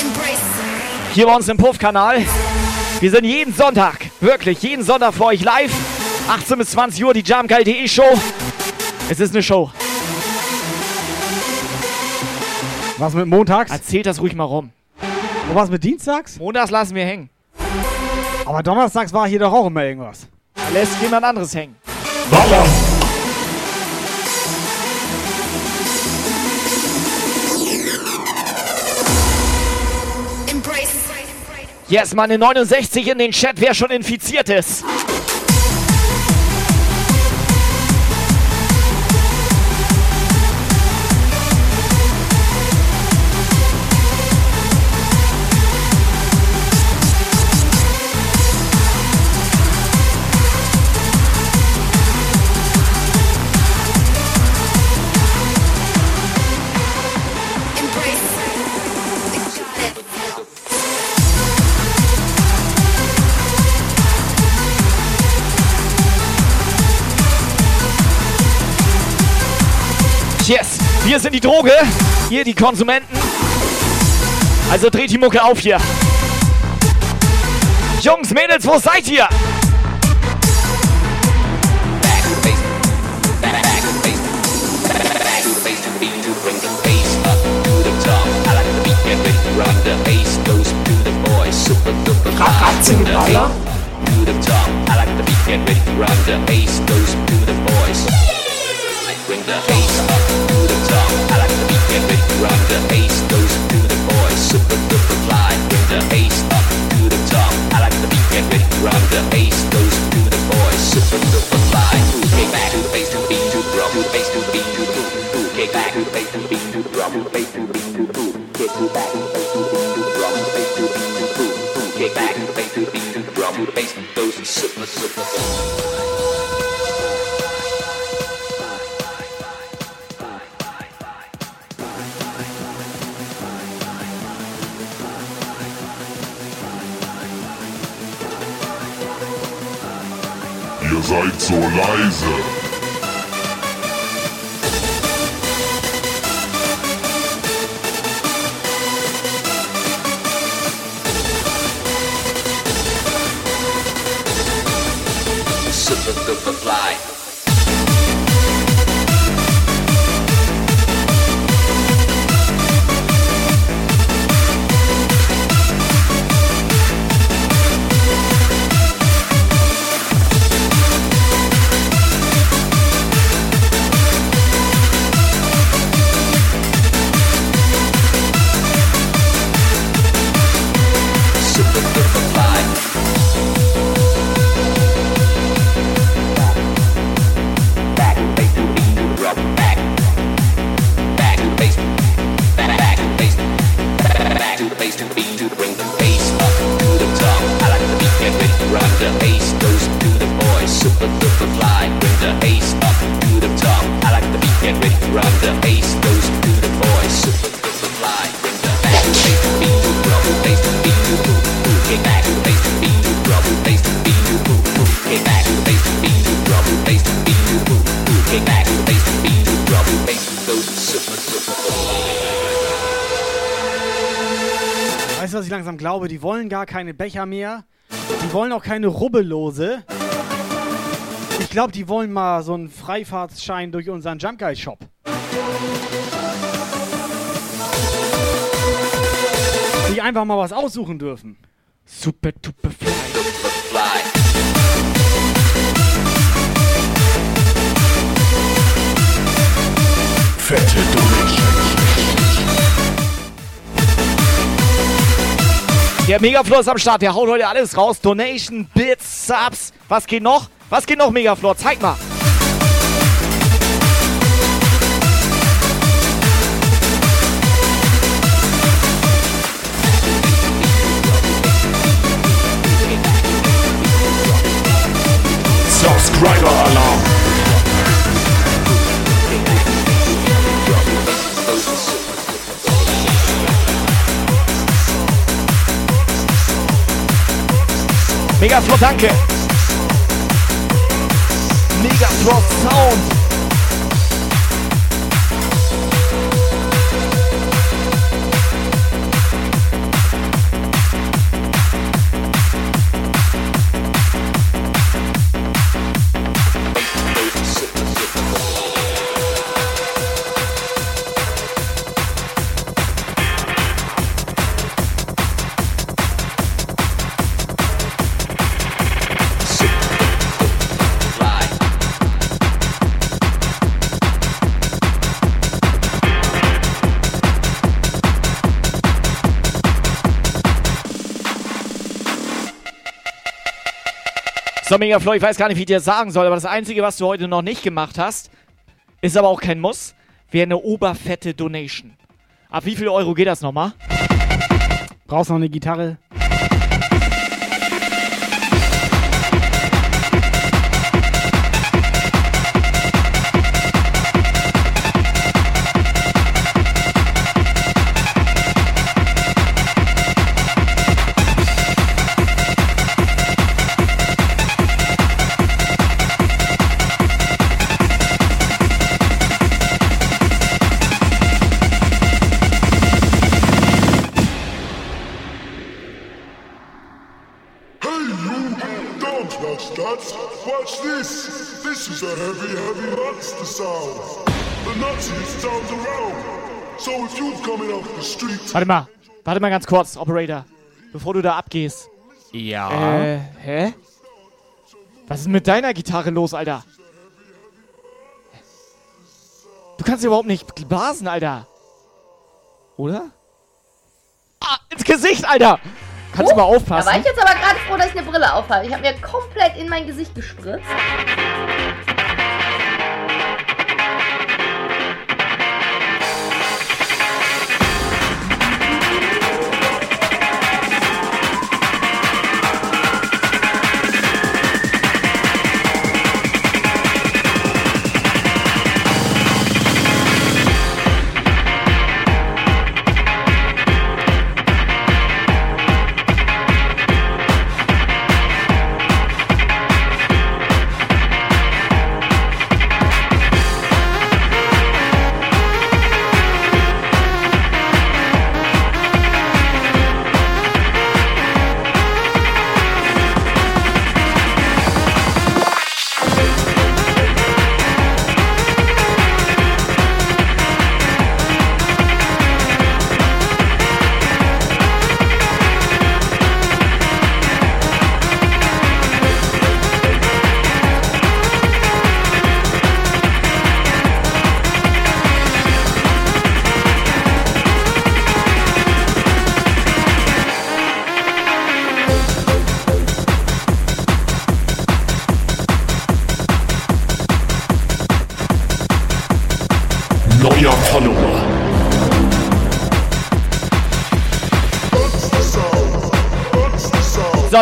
Embrace. Hier bei uns im Puff-Kanal. Wir sind jeden Sonntag, wirklich jeden Sonntag für euch live. 18 bis 20 Uhr, die Jamgeil.de Show. Es ist eine Show. Was mit montags? Erzählt das ruhig mal rum. Und was mit dienstags? Montags lassen wir hängen. Aber donnerstags war hier doch auch immer irgendwas. Da lässt jemand anderes hängen. Embrace. Yes, mal eine 69 in den Chat, wer schon infiziert ist. Wir sind die Droge, ihr die Konsumenten. Also dreht die Mucke auf hier. Jungs, Mädels, wo seid ihr? Ratzengeballer. To the top, I like the beat, get run. The bass goes to the boys. Bring the bass up kick back to the bass, to the beat, to the drum, to the bass, to the beat, to seid so leise. Super duper fly. Die wollen gar keine Becher mehr. Die wollen auch keine Rubbellose. Ich glaube, die wollen mal so einen Freifahrtsschein durch unseren Jump Guy Shop. Die einfach mal was aussuchen dürfen. Super duper fly. fly. Fette Donation. Der Megaflor ist am Start, der haut heute alles raus. Donation, Bits, Subs. Was geht noch? Was geht noch, Megaflor? Zeig mal. Subscriber Alarm. Mega Flop, danke. Mega Flop Sound. So, Mega Flo, ich weiß gar nicht, wie ich dir das sagen soll, aber das Einzige, was du heute noch nicht gemacht hast, ist aber auch kein Muss, wäre eine oberfette Donation. Ab wie viel Euro geht das nochmal? Brauchst noch eine Gitarre? Warte mal, warte mal ganz kurz, Operator. Bevor du da abgehst. Ja. Äh, hä? Was ist mit deiner Gitarre los, Alter? Du kannst überhaupt nicht blasen, Alter. Oder? Ah, ins Gesicht, Alter! Kannst du mal Da war aufpassen? ich jetzt aber gerade froh, dass ich eine Brille aufhabe. Ich habe mir komplett in mein Gesicht gespritzt.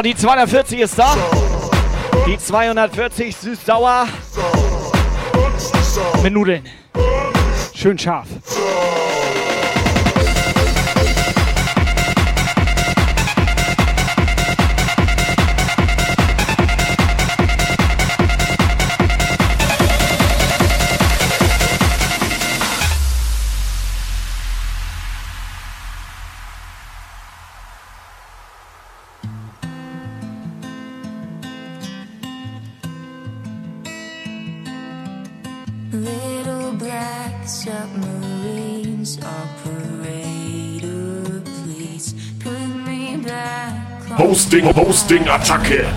Die 240 ist da. Die 240 süß-sauer. Mit Nudeln. Schön scharf. On Hosting, Hosting, Attacke.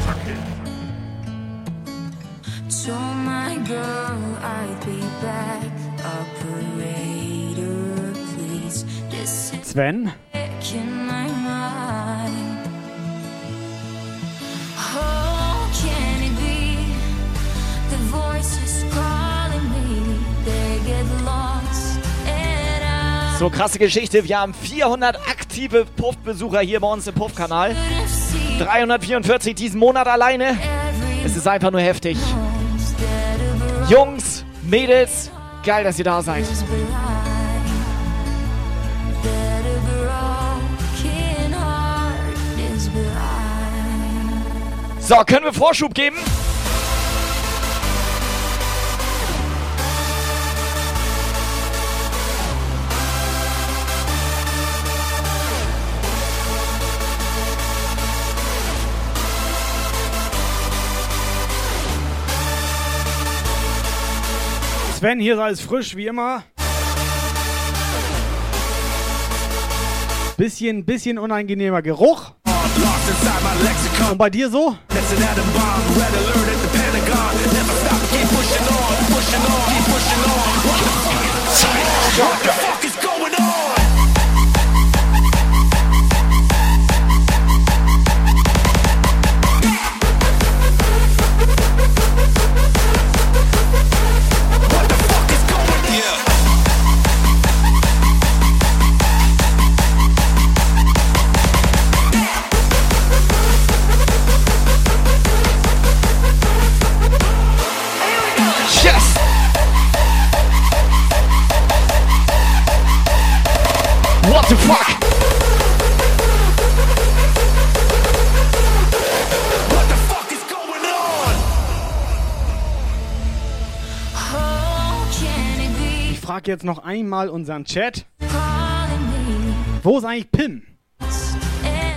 Told my girl I'd be back, operator, please. This is Sven? in my mind. Oh, So, krasse Geschichte. Wir haben 400 aktive Puff-Besucher hier bei uns im Puff-Kanal. 344 diesen Monat alleine. Es ist einfach nur heftig. Jungs, Mädels, geil, dass ihr da seid. So, können wir Vorschub geben? Sven, hier ist alles frisch, wie immer. Bisschen, bisschen unangenehmer Geruch. Und bei dir so? What frage jetzt noch einmal unseren Chat. Wo ist eigentlich Pim?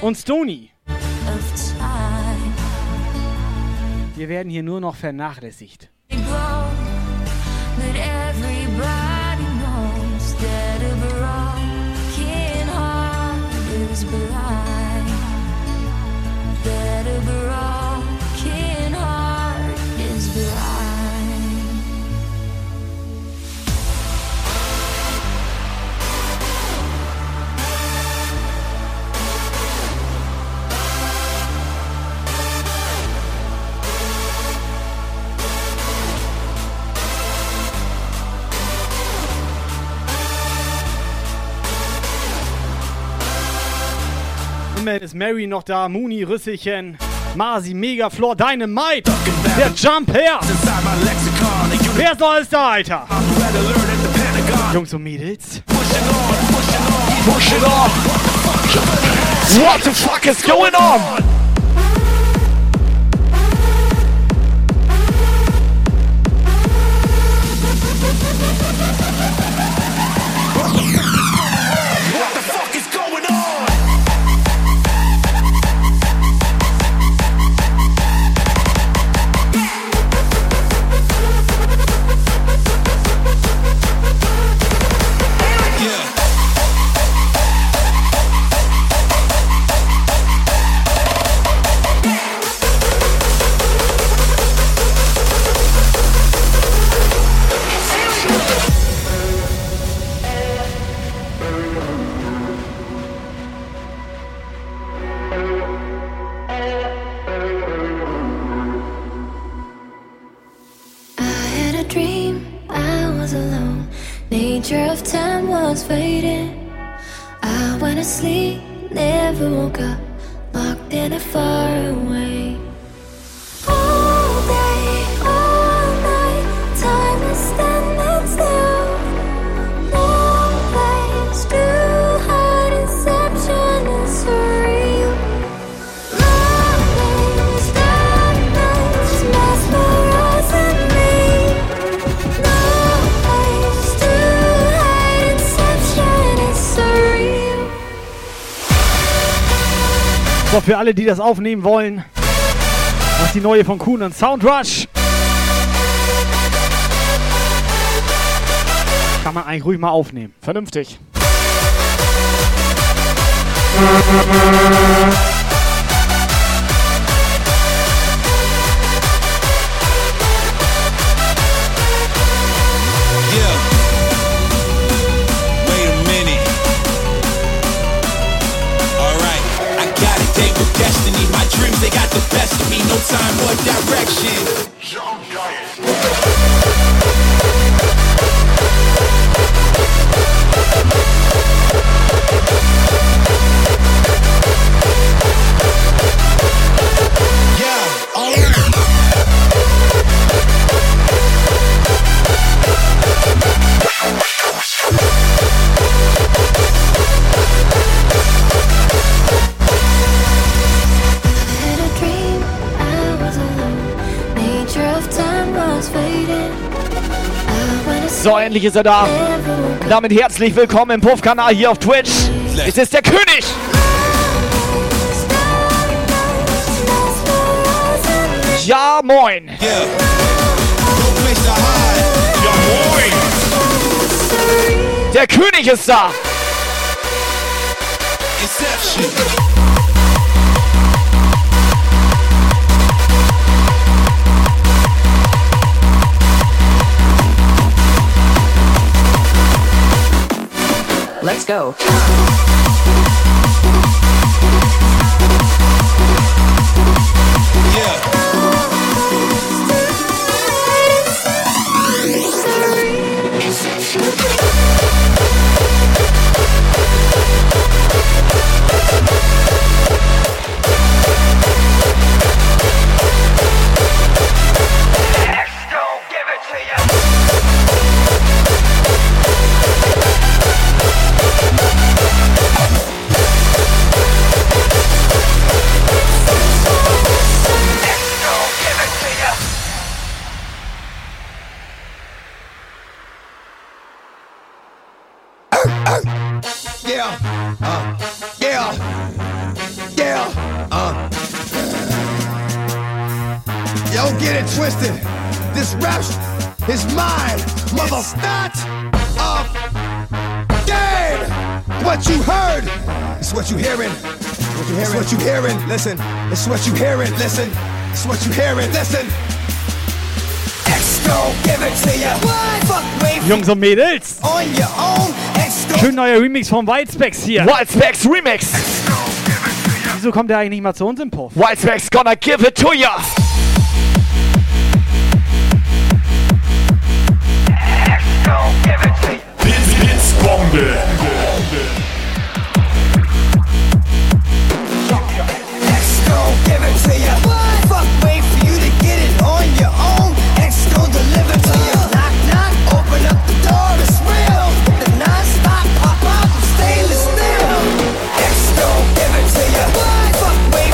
Und Stony? Wir werden hier nur noch vernachlässigt. But everybody knows Immerhin ist Mary noch da, Mooney, Rüsselchen, Marzi, Megaflor, Dynamite, der Jump her. Wer ist noch alles da, Alter? Jungs und Mädels. Push it on! What the fuck is going on? Alle, die das aufnehmen wollen, das ist die neue von Kuhn und Soundrush. Kann man eigentlich ruhig mal aufnehmen. Vernünftig. Time or direction. So, endlich ist er da. Damit herzlich willkommen im Puff-Kanal hier auf Twitch. Es ist der König. Ja, moin. Ja, moin. Der König ist da. Let's go. Listen. It's what you hearing. Listen. It's what you hearing. Listen. X gon' give it to ya. Fuck wait Jungs und Mädels. on your own. X gon' Schön neuer Remix von Whitespecs hier. Whitespecs Remix. Wieso kommt der eigentlich nicht mal zu uns im Puff? Whitespecs gonna give it to ya. Blitz,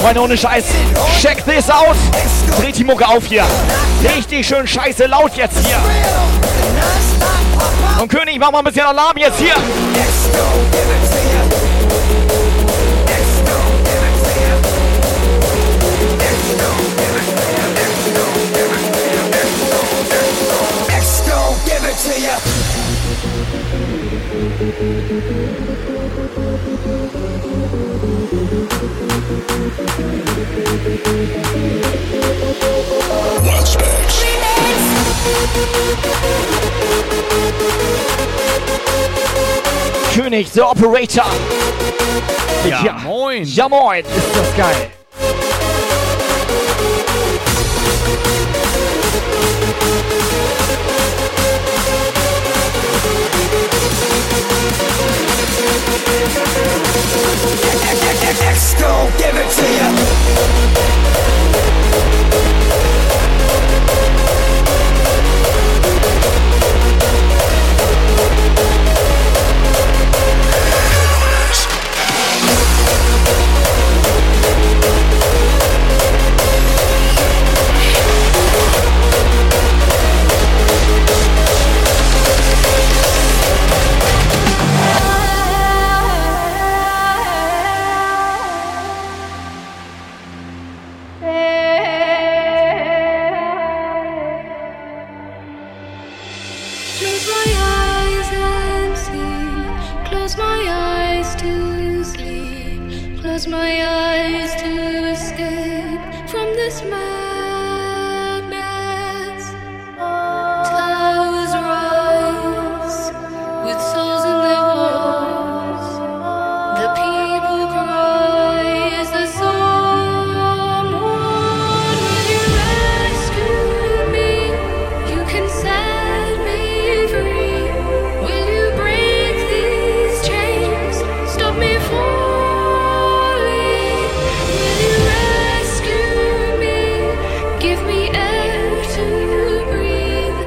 Freunde, ohne Scheiß. Check this out. Dreht die Mucke auf hier. Richtig schön scheiße laut jetzt hier. Und König, mach mal ein bisschen Alarm jetzt hier. X gon' König, the Operator. Ja, moin. Ja, moin. Ist das geil. X gon' give it to ya.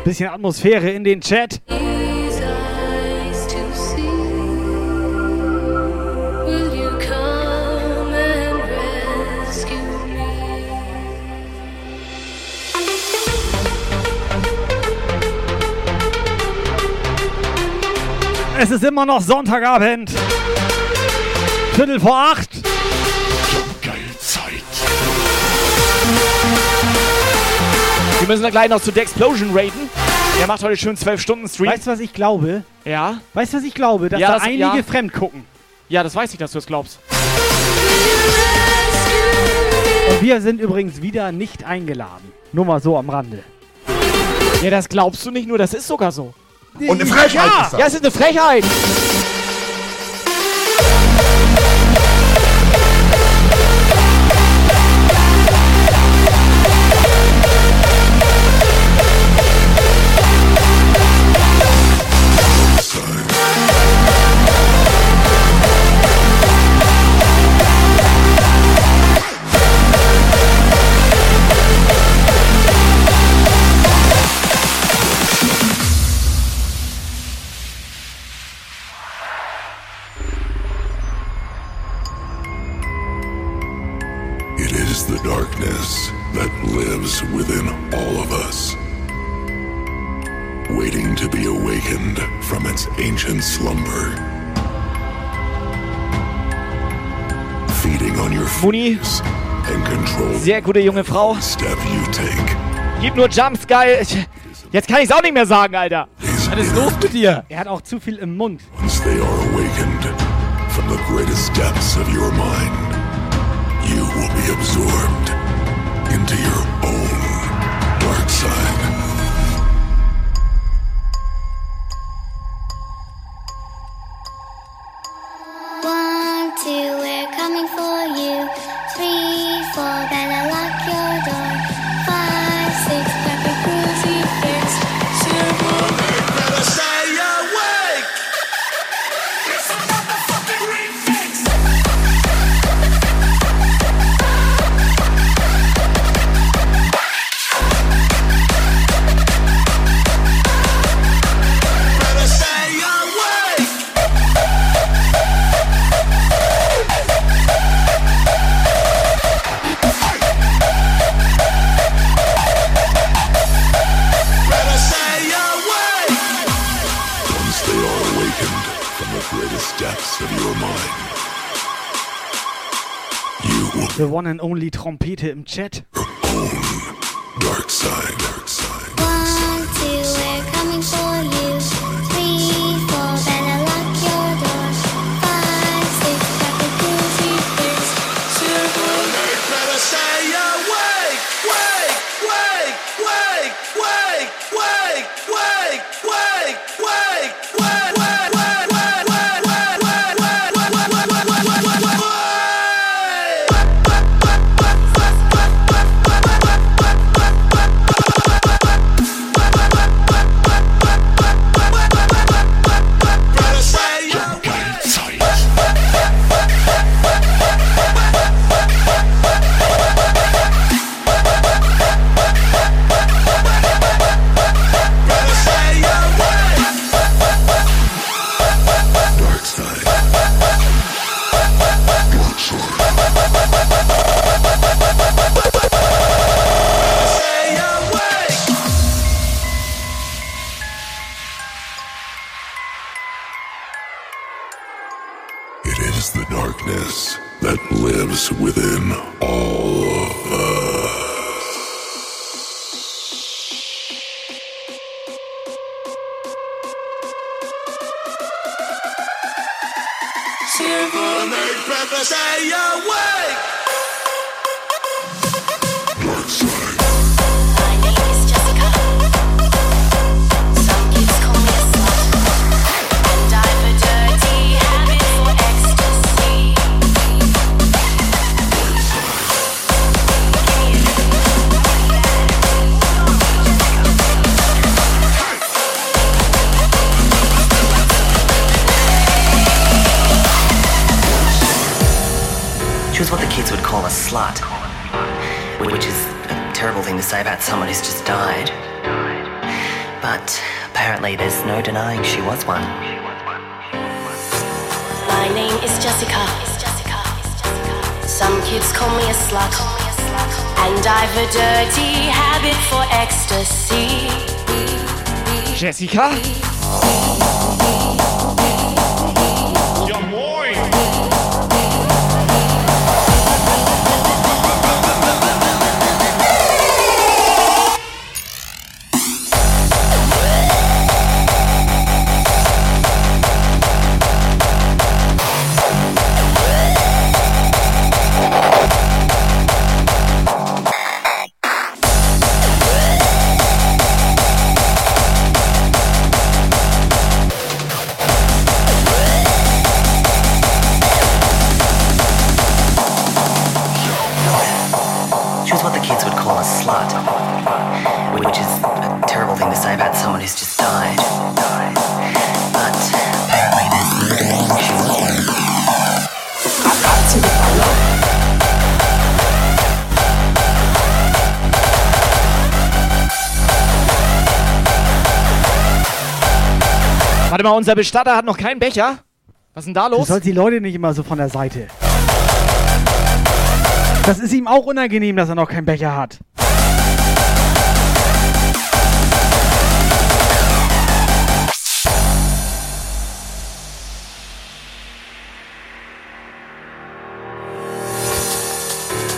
Bisschen Atmosphäre in den Chat. Es ist immer noch Sonntagabend. Viertel vor acht. Wir müssen dann gleich noch zu The Explosion raiden. Der macht heute schön 12 Stunden Stream. Weißt du, was ich glaube? Ja? Weißt du, was ich glaube? Dass Ja, da das- einige ja. fremd gucken. Ja, das weiß ich, dass du es glaubst. Und wir sind übrigens wieder nicht eingeladen. Nur mal so am Rande. Ja, das glaubst du nicht nur, das ist sogar so. Und eine Frechheit ja. ist das. Ja, es ist eine Frechheit. Muni. Sehr gute junge Frau. Gib nur Jumps, geil. Ich- Jetzt kann ich es auch nicht mehr sagen, Alter. Was ist los mit dir? Er hat auch zu viel im Mund. Once they are awakened from the greatest depths of your mind, you will be absorbed into your 我带来了。The one and only Trompete im Chat. dark side. Jessica? Mal, unser Bestatter hat noch keinen Becher. Was ist denn da Du los? sollst die Leute nicht immer so von der Seite. Das ist ihm auch unangenehm, dass er noch keinen Becher hat.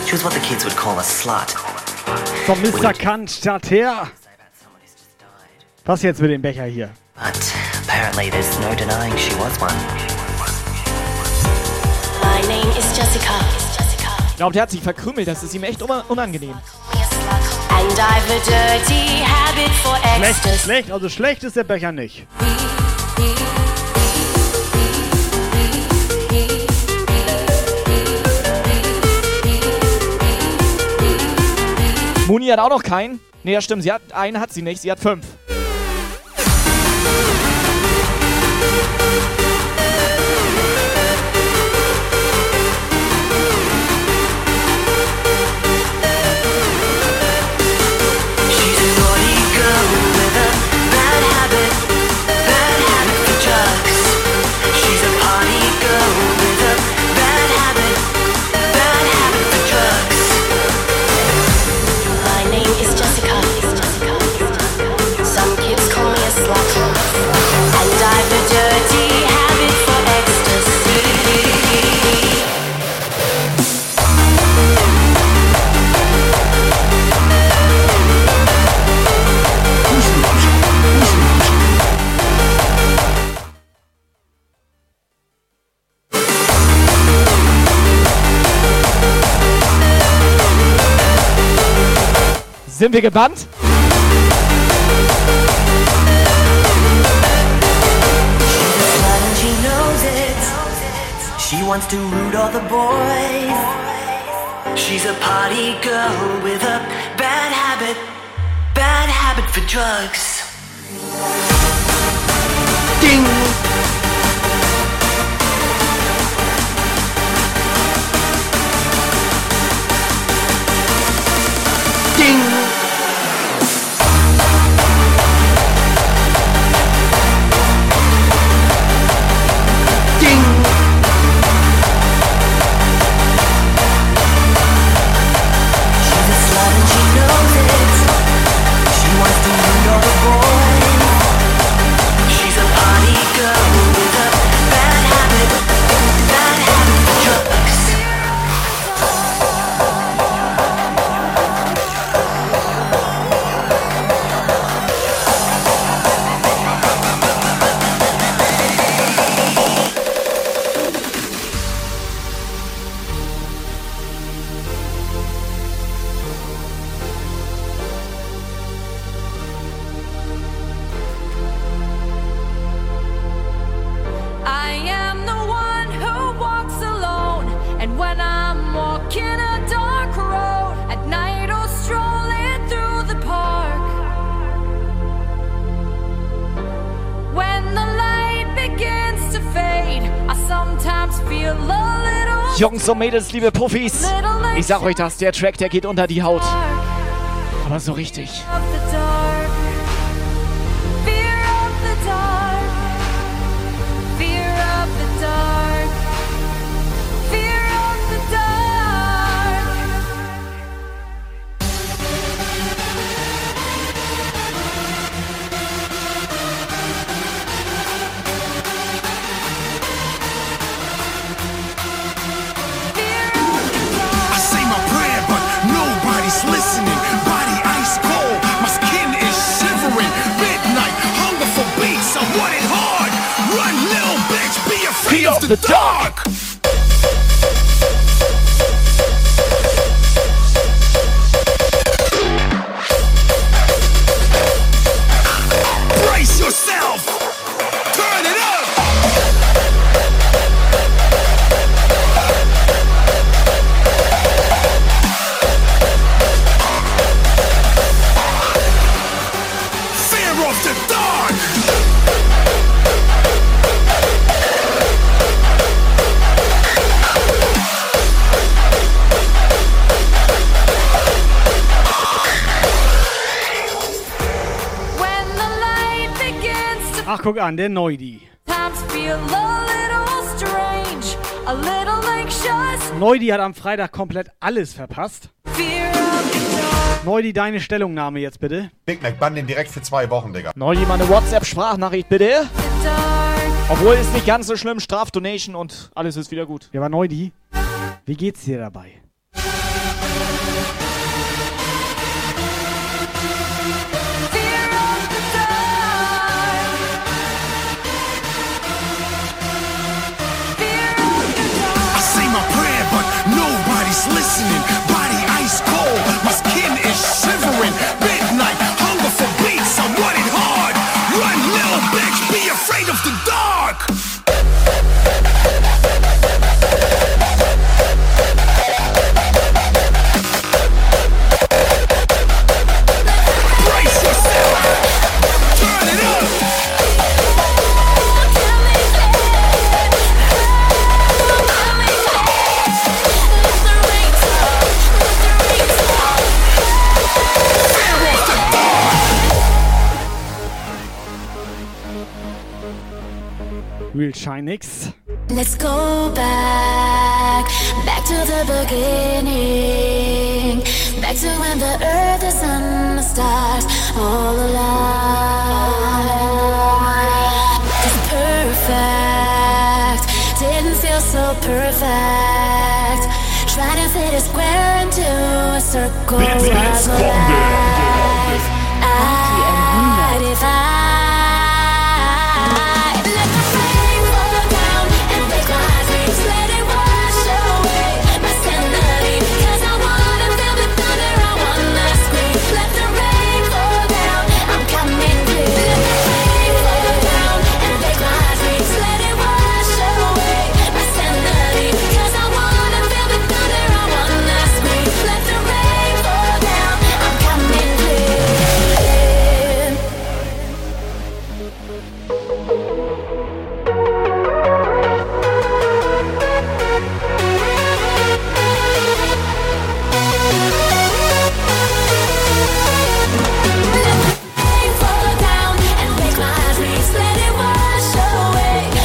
She was what the kids would call a slut. So, Mr. Kant, statt her. Was jetzt mit dem Becher hier? But apparently there's no denying she was one. My name is Jessica. Ich glaube, der hat sich verkrümelt. Das ist ihm echt una- unangenehm. And I've a dirty habit for Schlecht, schlecht, also schlecht ist der Becher nicht. Muni hat auch noch keinen. Nee, ja stimmt. Sie hat einen hat sie nicht. Sie hat fünf. Sind wir gebannt? She knows it. She wants to root all the boys. She's a party girl with a bad habit, bad habit for drugs. Ding. Ding. Ding. Und Mädels, liebe Puffis. Ich sag euch das, der Track, der geht unter die Haut. Aber so richtig. The dark. Guck an, der Neudi. Neudi hat am Freitag komplett alles verpasst. Fear of the dark. Neudi, deine Stellungnahme jetzt bitte. Big Mac, bann den direkt für zwei Wochen, Digga. Neu mal eine WhatsApp-Sprachnachricht, bitte. Obwohl ist nicht ganz so schlimm, Strafdonation und alles ist wieder gut. Ja, aber Neudi, wie geht's dir dabei? Real Shinix. Let's go back, back to the beginning, back to when the earth, the sun, the stars, all alive. It's perfect, didn't feel so perfect. Trying to fit a square into a circle was Blitz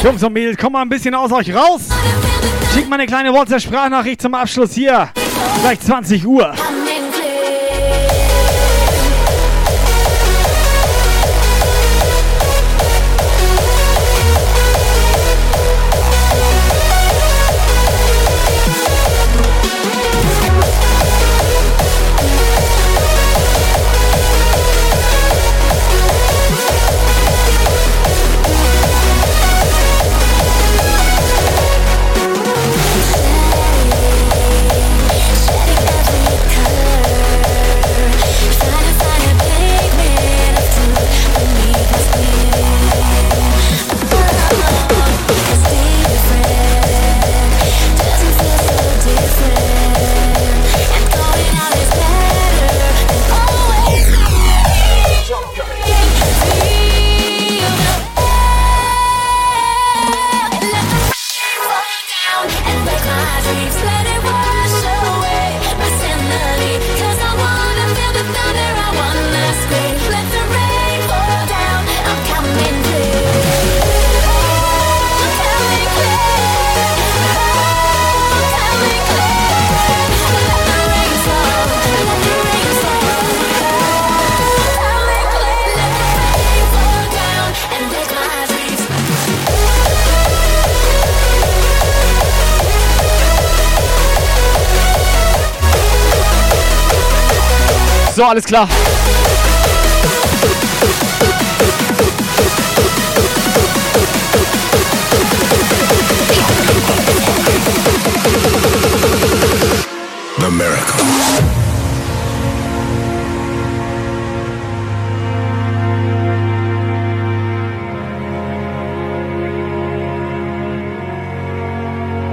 Jungs und Mädels, kommt mal ein bisschen aus euch raus. Schickt mal eine kleine WhatsApp-Sprachnachricht zum Abschluss hier. Gleich 20 Uhr. So, alles klar. The miracle.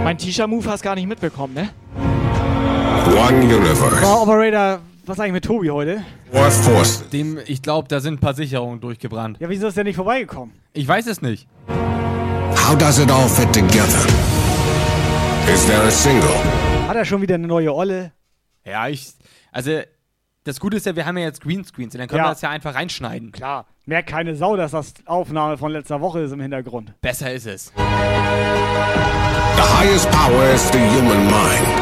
Mein T-Shirt-Move hast gar nicht mitbekommen, ne? One universe. War Operator, was eigentlich mit Tobi heute? War forces. Dem, ich glaube, da sind ein paar Sicherungen durchgebrannt. Ja, wieso ist der nicht vorbeigekommen? Ich weiß es nicht. How does it all fit together? Is there a single? Hat er schon wieder eine neue Olle? Ja, ich. Also, Das Gute ist ja, wir haben ja jetzt Greenscreens und dann können Ja. wir das ja einfach reinschneiden. Klar. Merkt keine Sau, dass das Aufnahme von letzter Woche ist im Hintergrund. Besser ist es. The highest power is the human mind.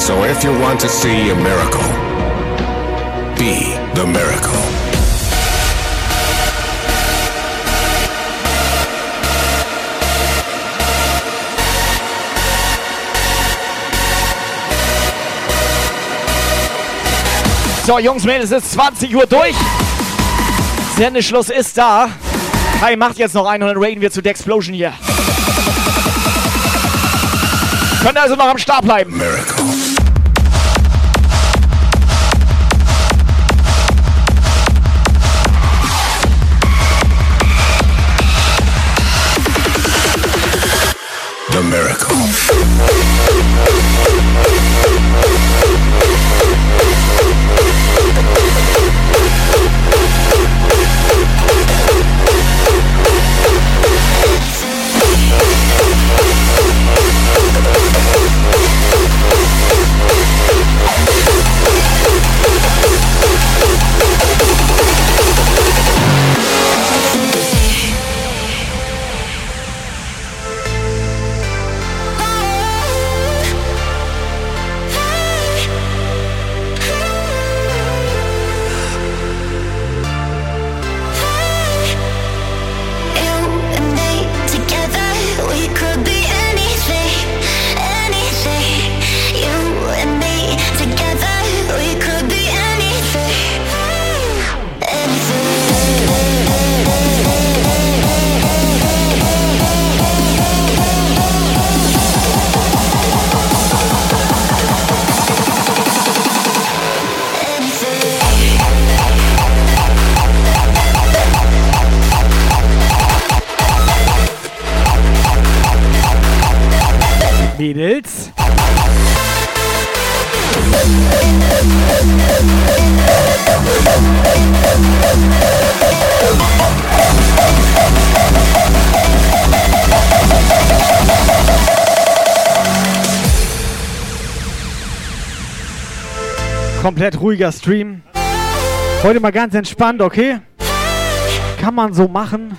So if you want to see a miracle, be the miracle. So, Jungs, Mädels, es ist 20 Uhr durch. Sendeschluss ist da. Kai macht jetzt noch einen und dann raiden wir zu der Explosion hier. Könnt also noch am Start bleiben. Miracle. The Komplett ruhiger Stream. Heute mal ganz entspannt, okay? Kann man so machen.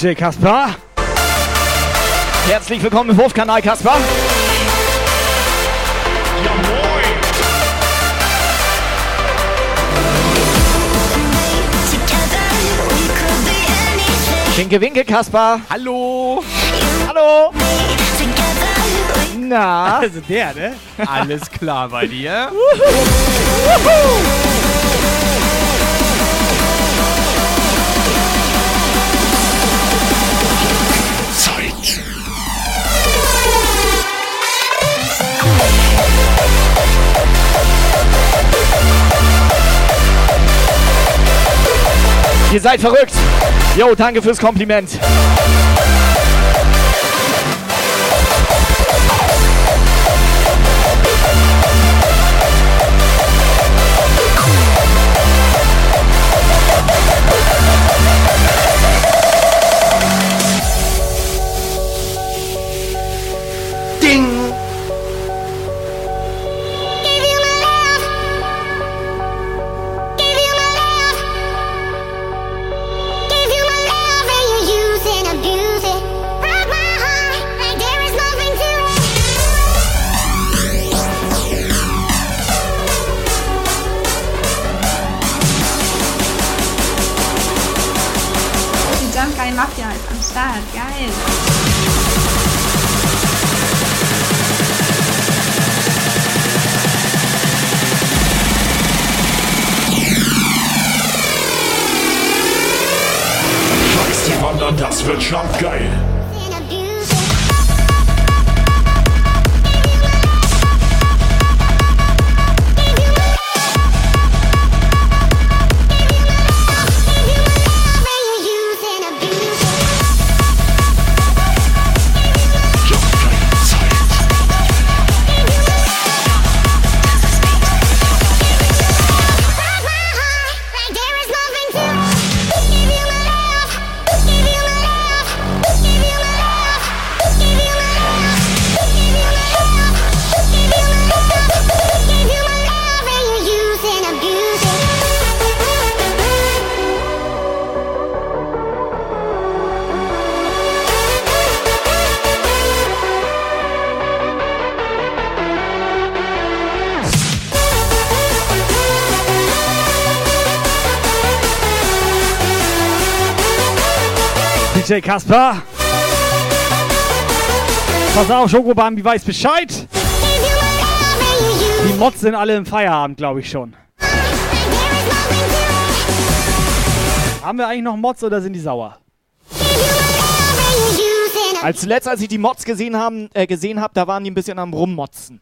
DJ Kaspar. Herzlich willkommen im Hofkanal, Kaspar. Winke, winke, Kaspar. Hallo. Hallo. Na? Also der, ne? Alles klar bei dir? Zeit. Ihr seid verrückt. Jo, danke fürs Kompliment. DJ Kasper. Pass auf, Schokobambi weiß Bescheid. Die Mods sind alle im Feierabend, glaube ich schon. Haben wir eigentlich noch Mods oder sind die sauer? Als zuletzt, als ich die Mods gesehen habe, äh, gesehen hab, da waren die ein bisschen am Rummotzen.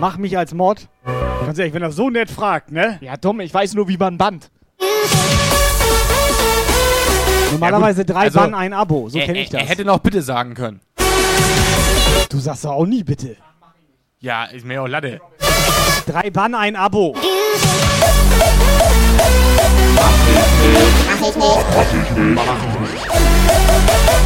Mach mich als Mod. Ganz ehrlich, wenn er so nett fragt, ne? Ja, dumm, ich weiß nur, wie man band. Normalerweise drei also, Bann, ein Abo. So kenne ich das. er hätte noch bitte sagen können. Du sagst doch auch nie bitte. Ja, ist mir auch Latte. Drei Bann, ein Abo. Mach ich nicht. Jumpgeil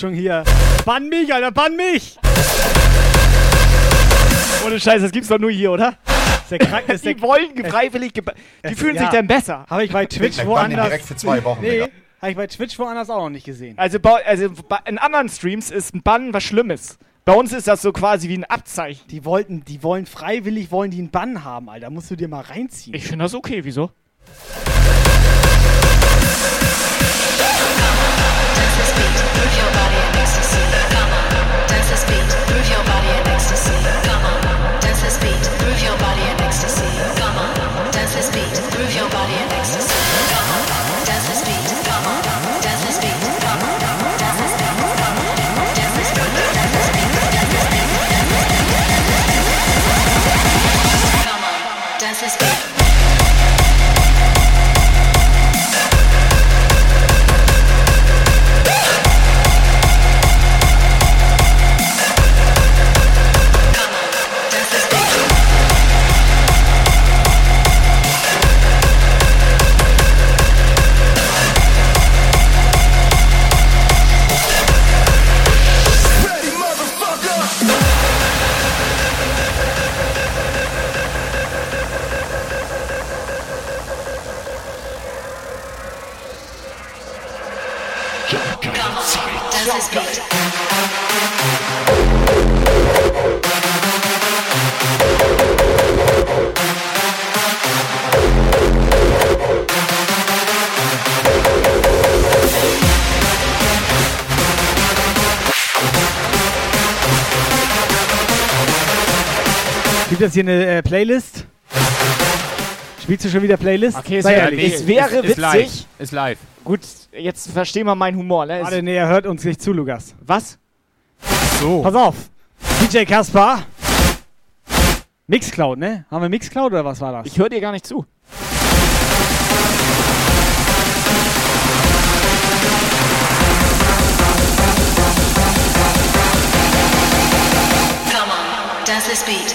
Schon hier. Bann mich, Alter, bann mich! Ohne Scheiß, das gibt's doch nur hier, oder? Ist der krank, ist der Die wollen freiwillig, geba- die fühlen sich dann besser. Habe ich bei Twitch ihn woanders. direkt für zwei Wochen, nee, Digga. habe ich bei Twitch woanders auch noch nicht gesehen. Also, also in anderen Streams ist ein Bann was Schlimmes. Bei uns ist das so quasi wie ein Abzeichen. Die wollten, die wollen freiwillig, wollen die einen Bann haben, Alter. Musst du dir mal reinziehen. Ich finde das okay, wieso? This beat. Move your body this Gibt es hier eine äh, Playlist? Spielst du schon wieder Playlist? Okay, Sei es, ehrlich. es wäre ist, ist live. witzig. Ist live. Gut, jetzt verstehen wir meinen Humor, ne? Warte, Es, nee, er hört uns nicht zu, Lukas. was? So. Pass auf. DJ Kaspar. Mixcloud, ne? Haben wir Mixcloud oder was war das? Ich höre dir gar nicht zu. Come on. Dance this beat.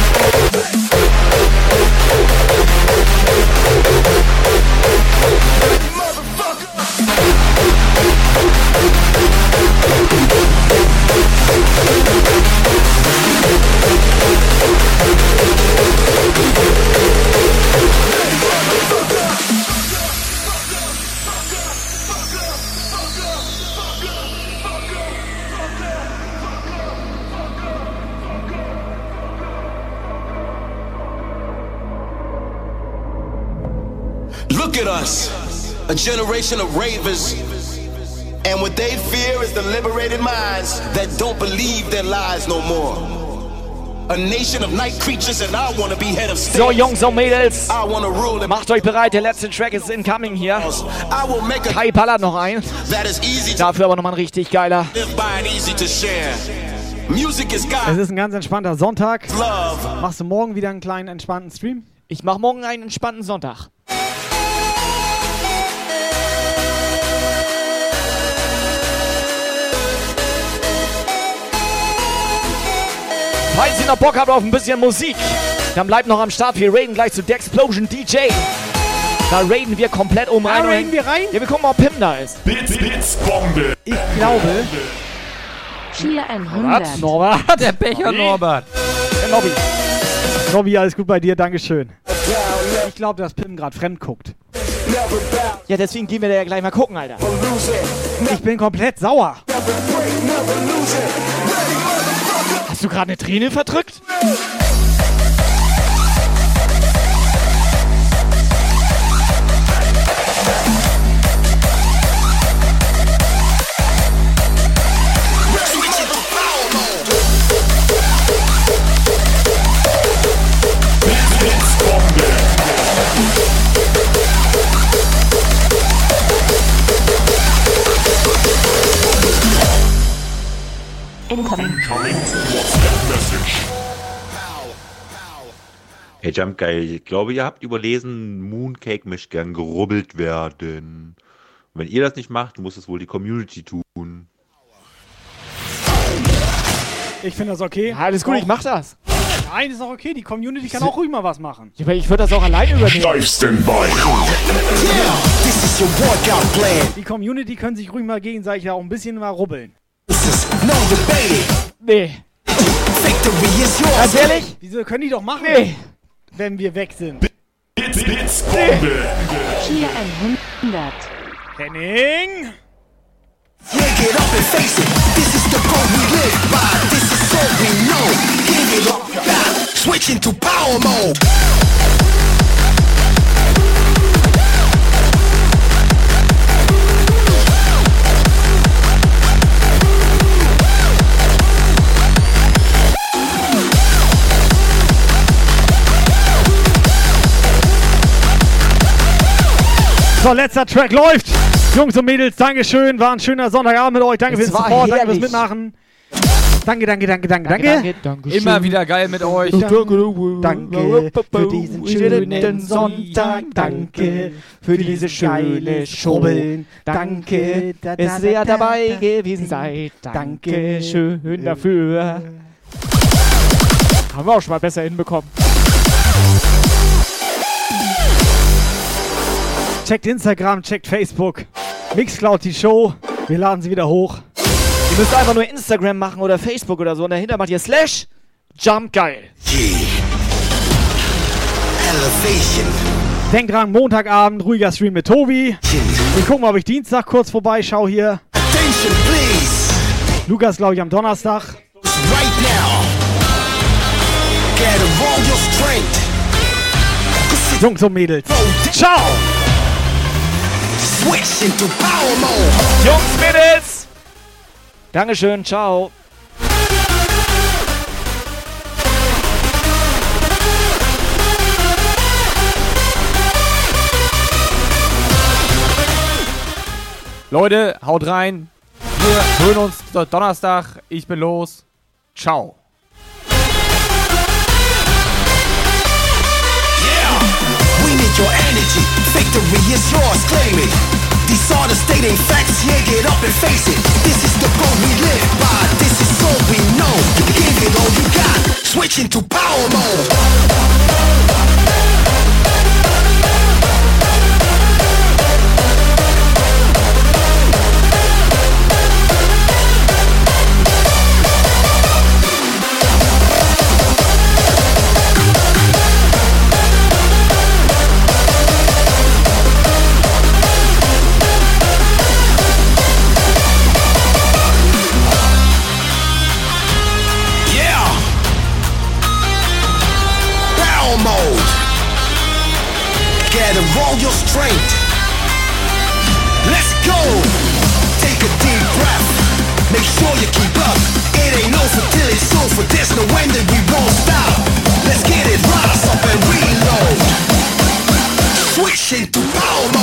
a generation of ravers. And what they fear is the liberated minds that don't believe their lies no more. A nation of night creatures, and I wanna be head of state. So, Jungs und Mädels, I wanna rule and macht euch bereit, der letzte Track ist incoming hier. I will make a Kai ballert noch ein. that is easy to Dafür aber nochmal ein richtig geiler. Es ist ein ganz entspannter Sonntag. Love. Machst du morgen wieder einen kleinen entspannten Stream? Ich mache morgen einen entspannten Sonntag. Falls ihr noch Bock habt auf ein bisschen Musik, dann bleibt noch am Start. Wir raiden gleich zu Dexplosion DJ. Da raiden wir komplett um rein. Da raiden wir rein? Ja, wir gucken mal, ob Pim da ist. Bits, Bits, Bombe. Ich glaube. Cheer 100. Norbert. Der Becher Norbert. Der Nobby. Nobby, alles gut bei dir, Dankeschön. Ich glaube, dass Pim gerade fremd guckt. Ja, deswegen gehen wir da ja gleich mal gucken, Alter. Ich bin komplett sauer. Hast du gerade eine Träne verdrückt? Incoming. Incoming. Hey Jump Guy, ich glaube, ihr habt überlesen, Mooncake möchte gern gerubbelt werden. Und wenn ihr das nicht macht, muss es wohl die Community tun. Ich finde das okay. Ja, alles gut, ich mach das. Nein, ist auch okay. Die Community kann auch ruhig mal was machen. Ja, aber ich würde das auch alleine übernehmen. Steif Standby. This is your workout plan. Die Community können sich ruhig mal gegenseitig auch ein bisschen mal rubbeln. This is no debate. Nee. Victory is yours. Ganz ehrlich? Wieso können die doch machen, Nee. wenn wir weg sind? Bits, Bits, Bombe. Cheer 100. Henning! Yeah, get up and face it. This is the code we live by. This is all we know. Give it up. Switch into power mode. So, letzter Track läuft. Jungs und Mädels, Dankeschön. War ein schöner Sonntagabend mit euch. Danke fürs war Support, danke fürs herrlich. Mitmachen. Danke, danke, danke, danke, danke. danke Immer wieder geil mit euch. Danke für diesen schönen Sonntag. Danke für diese schöne Schrubbeln. Danke, da, da, dass ihr da, dabei da. gewesen seid. Danke schön dafür. Haben wir auch schon mal besser hinbekommen. Checkt Instagram, checkt Facebook. Mixcloud die Show. Wir laden sie wieder hoch. Ihr müsst einfach nur Instagram machen oder Facebook oder so und dahinter macht ihr Slash Jump geil. Denkt dran, Montagabend, ruhiger Stream mit Tobi. Wir gucken mal, ob ich Dienstag kurz vorbeischaue hier. Attention, please. Lukas, glaube ich, am Donnerstag. Right now. Gather all your strength. Jungs und Mädels. Ciao! Switch into power mode. Jungs, Mädels! Dankeschön, ciao. Leute, haut rein. Wir hören uns do- Donnerstag. Ich bin los. Ciao. We need your energy. Victory is yours. Claim it. These are the stating facts. Yeah, get up and face it. This is the code we live by. This is all we know. Give it all you got. Switch into power mode. Your strength. Let's go. Take a deep breath. Make sure you keep up. It ain't over till it's over. There's no end and we won't stop. Let's get it. Rise up and reload. Switch into power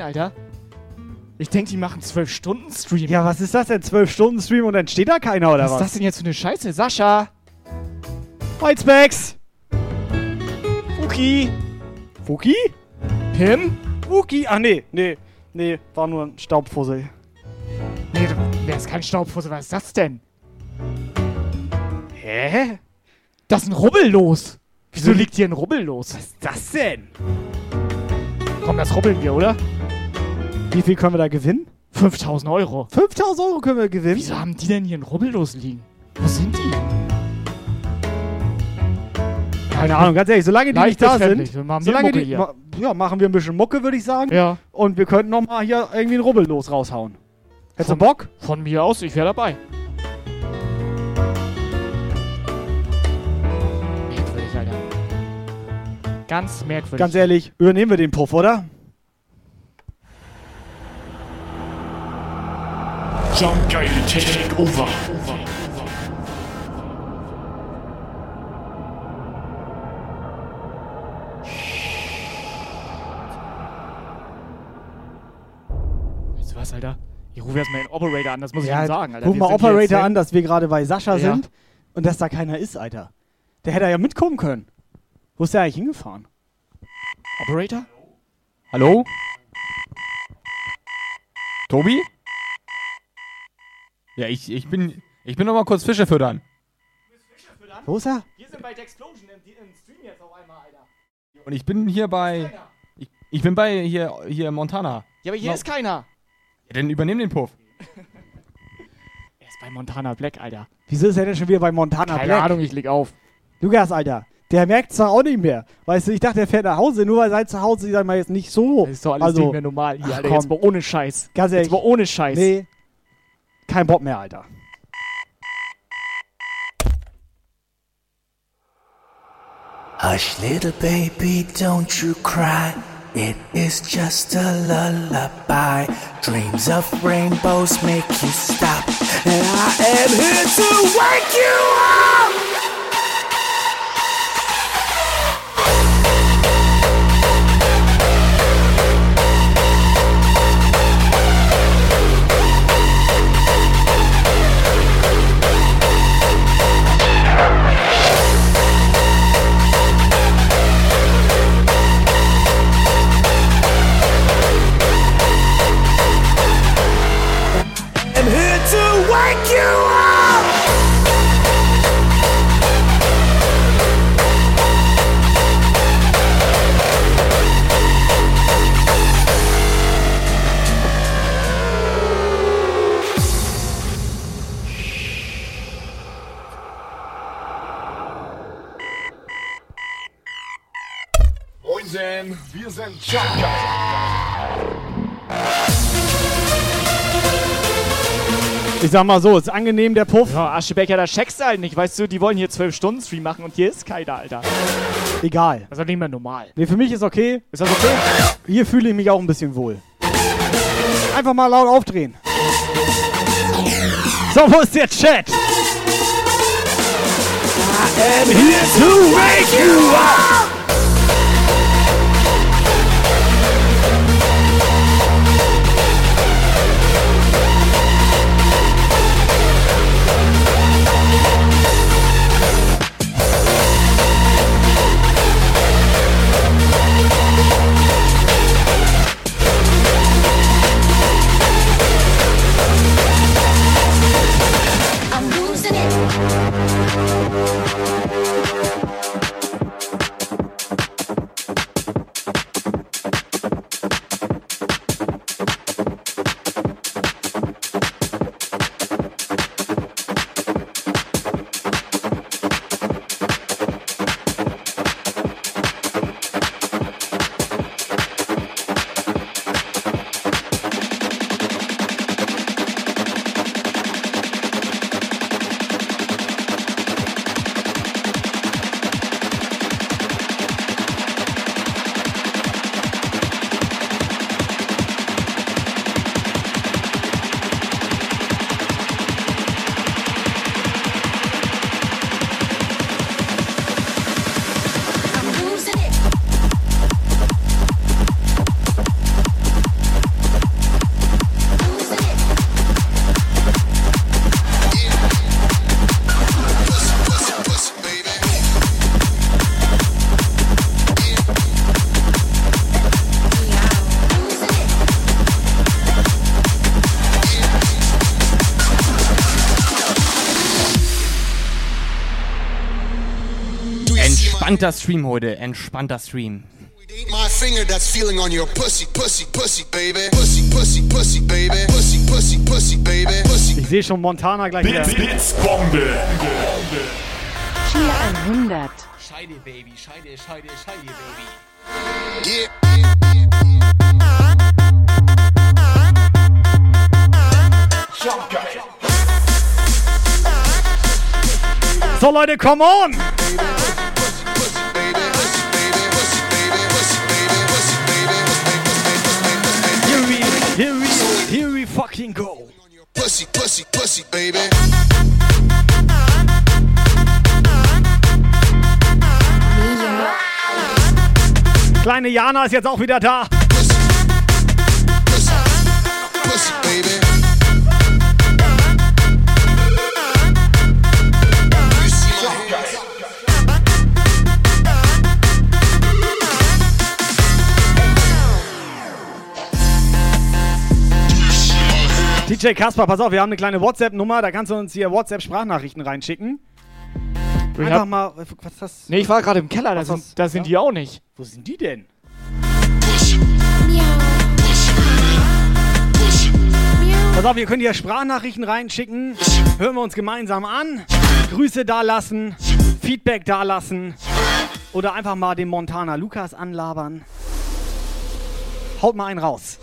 rein, Alter. Ich denke, die machen 12-Stunden-Stream. Ja, was ist das denn? 12 Stunden Stream und dann steht da keiner oder was was? ist das denn jetzt für eine Scheiße? Sascha! Whitespecs! Fuki! Fuki? Pim? Fuki? Ach nee, nee, nee, war nur ein Staubfussel. Nee, der ist kein Staubfussel. Was ist das denn? Hä? Das ist ein Rubbellos. Wieso liegt hier ein Rubbellos? Was ist das denn? Komm, das rubbeln wir, oder? Wie viel können wir da gewinnen? 5000 Euro. 5000 Euro können wir gewinnen? Wieso haben die denn hier ein Rubbellos liegen? Wo sind die? Keine Ahnung, ganz ehrlich, solange die nicht da sind, Wir machen wir solange die, ma- ja, machen wir ein bisschen Mucke, würde ich sagen. Ja. Und wir könnten noch mal hier irgendwie ein Rubbellos raushauen. Hättest du Bock? Von mir aus, ich wäre dabei. Merkwürdig, Alter. Ganz merkwürdig. Ganz ehrlich, übernehmen wir den Puff, oder? Jump geile Take over. Weißt du was, Alter? Ich rufe erstmal den Operator an, das muss ich Ja, ihm sagen, Alter. Ruf mal Operator an, dass wir gerade bei Sascha Ja. sind und dass da keiner ist, Alter. Der hätte ja mitkommen können. Wo ist der eigentlich hingefahren? Operator? Hallo? Tobi? Ja, ich, ich bin. Ich bin noch mal kurz Fische füttern. Wo ist er? Wir sind bei The Explosion im, im Stream jetzt auf einmal, Alter. Und ich bin hier bei. Ich, ich bin bei hier, hier Montana. Ja, aber hier No. ist keiner. Ja, dann übernimm den Puff. Er ist bei Montana Black, Alter. Wieso ist er denn schon wieder bei Montana Keine Black? Ahnung, ich leg auf. Lukas, Alter, der merkt zwar auch nicht mehr. Weißt du, ich dachte, er fährt nach Hause, nur weil sein Zuhause, ich sag mal, jetzt nicht so. Das ist doch alles also, nicht mehr normal hier, ach, Alter. komm. Jetzt mal ohne Scheiß. Ganz ehrlich. Jetzt mal ohne Scheiß. Nee. Kein Bock mehr, Alter. Hush, little baby, don't you cry. It is just a lullaby. Dreams of rainbows make you stop. And I am here to wake you up. Ich sag mal so, ist angenehm der Puff. Ja, Aschebecker, da checkst du halt nicht. Weißt du, die wollen hier 12 Stunden Stream machen und hier ist keiner, Alter. Egal. Das ist doch nicht mehr normal. Nee, für mich ist okay. Ist das okay? Hier fühle ich mich auch ein bisschen wohl. Einfach mal laut aufdrehen. So, wo ist der Chat? I'm here to wake you up. Entspannter Stream heute, entspannter Stream. My finger that's feeling on your pussy, pussy, pussy, baby. Pussy, pussy, pussy, baby. Pussy, pussy, pussy, baby. Pussy. Ich sehe schon Montana gleich wieder. Blitzbombe. Chia 100. Scheide, Baby, Scheide, Scheide, Scheide, Baby. So, Leute, come on! Fucking go. Pussy, pussy, pussy, baby. Kleine Jana ist jetzt auch wieder da. Pussy, baby. You see DJ Kasper, pass auf, wir haben eine kleine WhatsApp-Nummer, da kannst du uns hier WhatsApp-Sprachnachrichten reinschicken. Ich Einfach hab- mal, was ist das? Nee, ich war gerade im Keller, da sind, da sind ja? die auch nicht. Wo sind die denn? Pass auf, ihr könnt hier Sprachnachrichten reinschicken. Hören wir uns gemeinsam an. Grüße dalassen, Feedback dalassen oder einfach mal den Montana Lukas anlabern. Haut mal einen raus.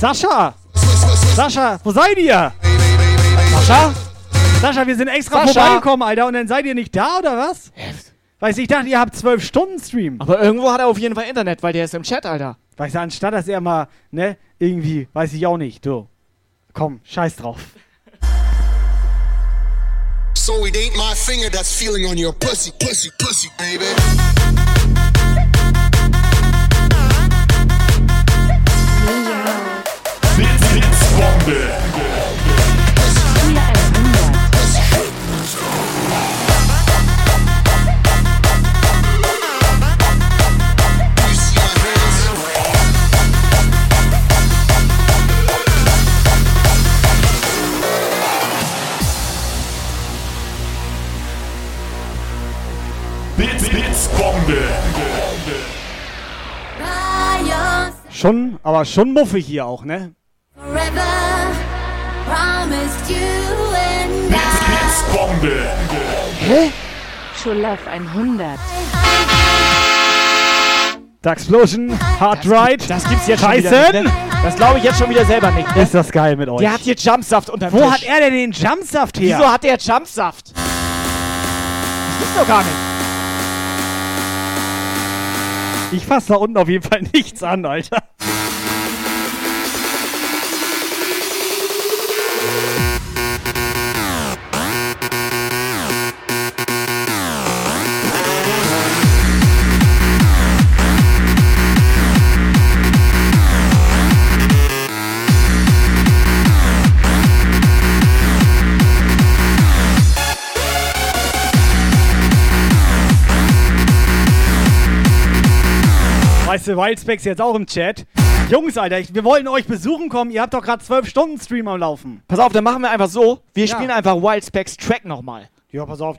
Sascha! Sascha, wo seid ihr? Sascha? Sascha, wir sind extra Sascha? vorbeigekommen, Alter, und dann seid ihr nicht da, oder was? Weiß ich dachte, ihr habt zwölf Stunden Stream. Aber irgendwo hat er auf jeden Fall Internet, weil der ist im Chat, Alter. Weißt du, anstatt dass er mal, ne, irgendwie, weiß ich auch nicht, du. Komm, scheiß drauf. So it ain't my finger that's feeling on your pussy, pussy, pussy, baby. Schon, aber schon muffig hier auch, ne? Forever promised you and Blitzbombe. Hä? Schulaf 100. Daxplosion, Hard Ride. Das gibt's jetzt schon wieder nicht, ne? Das glaube ich jetzt schon wieder selber nicht. Ne? Ist das geil mit euch. Der hat hier Jumpsaft unterm Wo Tisch. hat er denn den Jumpsaft her? Wieso hat der Jumpsaft? Das gibt's doch gar nicht. Ich fass da unten auf jeden Fall nichts an, Alter. Weißt du, Wildspecs jetzt auch im Chat. Jungs, Alter, ich, wir wollten euch besuchen kommen. Ihr habt doch gerade zwölf Stunden Stream am Laufen. Pass auf, dann machen wir einfach so. Wir Ja. spielen einfach Wild Specs Track nochmal. Ja, pass auf.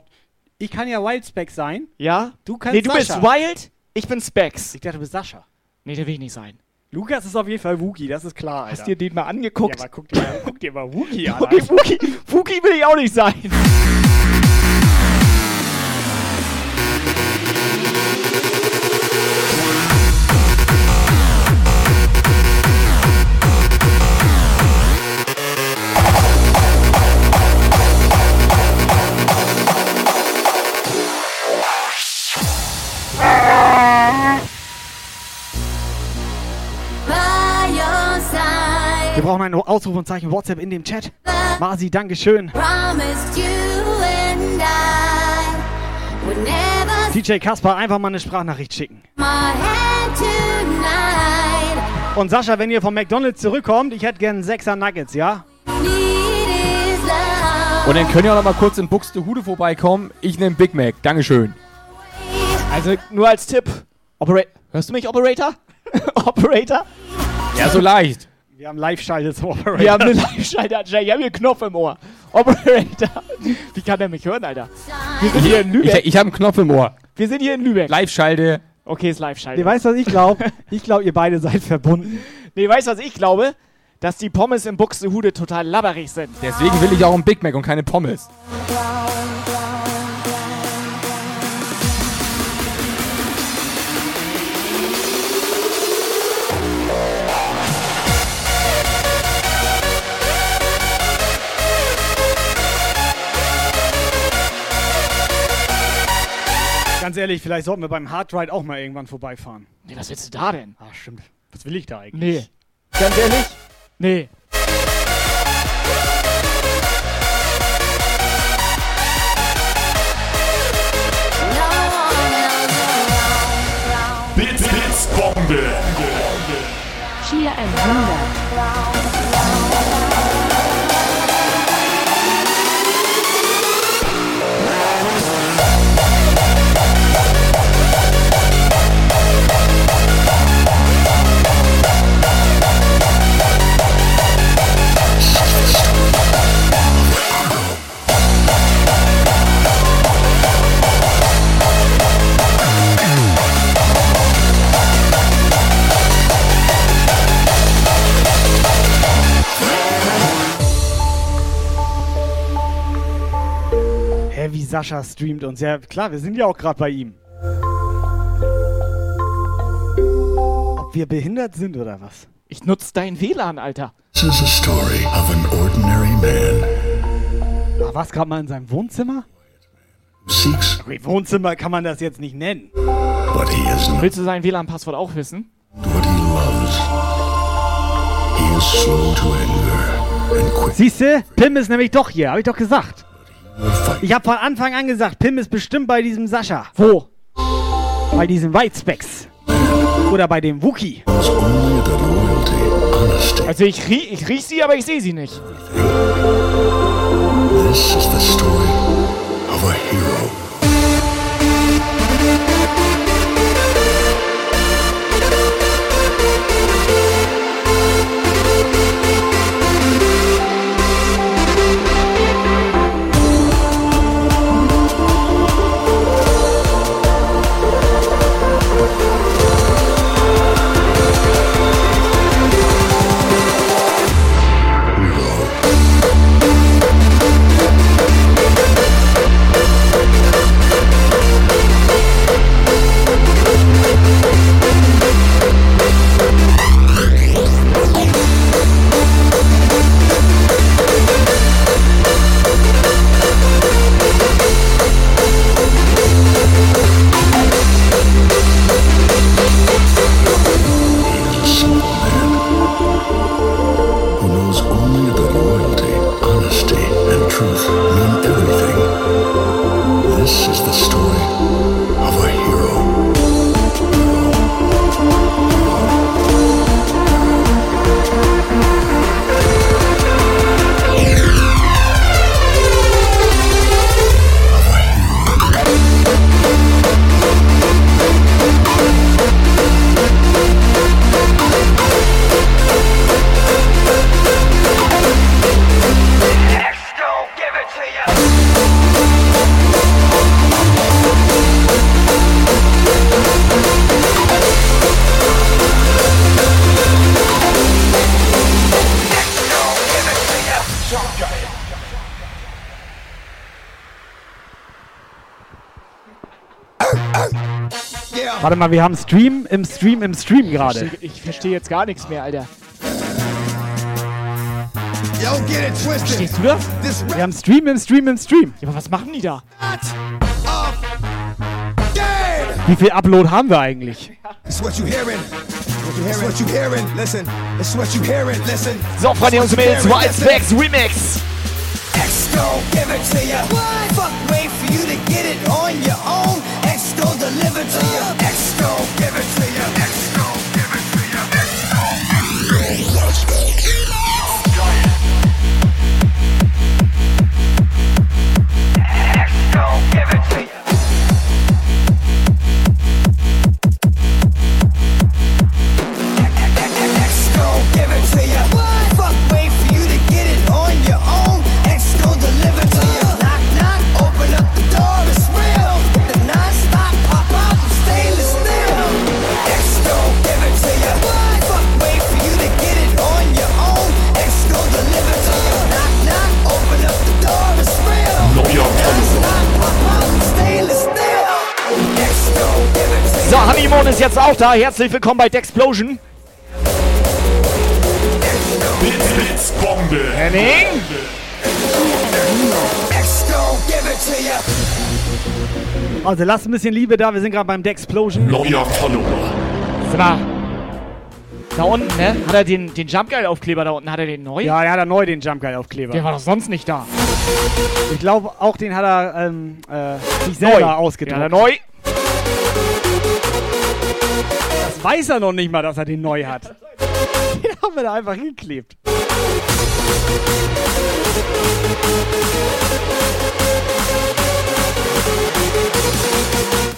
Ich kann ja Wildspecs sein. Ja? Du kannst Nee, du Sascha. bist Wild, ich bin Specs. Ich dachte, du bist Sascha. Nee, der will ich nicht sein. Lukas ist auf jeden Fall Wookie, das ist klar, Alter. Hast dir den mal angeguckt? Ja, aber guck dir, mal- guck dir mal Wookie an. Alter. Fuki, Fuki will ich auch nicht sein. Wir brauchen ein Ausrufungszeichen WhatsApp in dem Chat. Masi, Dankeschön. DJ Kasper, einfach mal eine Sprachnachricht schicken. Und Sascha, wenn ihr vom McDonalds zurückkommt, ich hätte gern einen Sechser Nuggets, ja? Und dann könnt ihr auch noch mal kurz in Buxtehude vorbeikommen. Ich nehme Big Mac. Dankeschön. Also nur als Tipp. Opera Hörst du mich, Operator? Operator? Ja, so leicht. Wir haben Live-Schalte zum Operator. Wir haben eine Live-Schalter. Ich habe hier einen Knopf im Ohr. Operator. Wie kann der mich hören, Alter? Wir sind hier in Ich, Lübeck. ich habe einen Knopf im Ohr. Wir sind hier in Lübeck. Live-Schalte. Okay, ist Live-Schalter. Ihr weißt, was ich glaube? Ich glaube, ihr beide seid verbunden. Nee, weißt du, was ich glaube? Dass die Pommes in Buxtehude total labberig sind. Deswegen will ich auch einen Big Mac und keine Pommes. Ganz ehrlich, vielleicht sollten wir beim Hard Ride auch mal irgendwann vorbeifahren. Nee, was willst du da denn? Ah, stimmt. Was will ich da eigentlich? Nee. Ganz ehrlich? Nee. Blitz, Blitzbombe. Chia 100. Hä, wie Sascha streamt uns. Ja, klar, wir sind ja auch gerade bei ihm. Ob wir behindert sind oder was? Ich nutze dein WLAN, Alter. This is a story of an ordinary man War was gerade mal in seinem Wohnzimmer? seeks Okay, Wohnzimmer kann man das jetzt nicht nennen. what he is not, Willst du sein WLAN-Passwort auch wissen? what he loves. He is slow to anger and quick Siehst du? Pim ist nämlich doch hier, hab ich doch gesagt. Ich hab von Anfang an gesagt, Pim ist bestimmt bei diesem Sascha. Wo? Bei diesem Whitespecs. Oder bei dem Wookie. Also ich, rie ich riech sie, aber ich sehe sie nicht. This is the story of a hero. Warte mal, wir haben Stream im Stream im Stream gerade. Ich verstehe jetzt gar nichts mehr, Alter. Yo, get it twisted. Verstehst du das? Wir haben Stream im Stream im Stream. Ja, aber was machen die da? Wie viel Upload haben wir eigentlich? It's what you hearing. It's what you hearing. Listen. It's what you hearing. Listen. So, Freunde und Mädels, Wildspecs Remix. X gon' give it to ya. What? Fuck, wait for you to get it on your own. X gon' deliver to ya. Da. Herzlich willkommen bei Dexplosion. Blitz, Blitz, Bombe. Henning? Also lasst ein bisschen Liebe da, wir sind gerade beim Dexplosion. Neuer Follower. Mal. Da unten, ne? Hat er den, den Jump Guide Aufkleber da unten? Hat er den neu? Ja, er hat er neu den Jump Guide Aufkleber. Der war doch sonst nicht da. Ich glaube, auch den hat er ähm, äh, sich selber Neu. ausgedruckt. Ja, neu. Das weiß er noch nicht mal, dass er den neu hat. Den haben wir da einfach geklebt.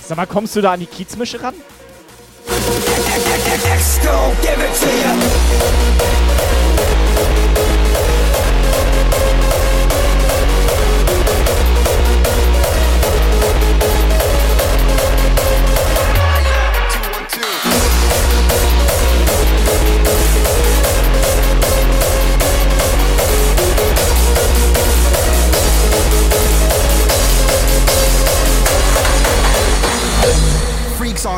Sag mal, kommst du da an die Kiezmische ran? Freaks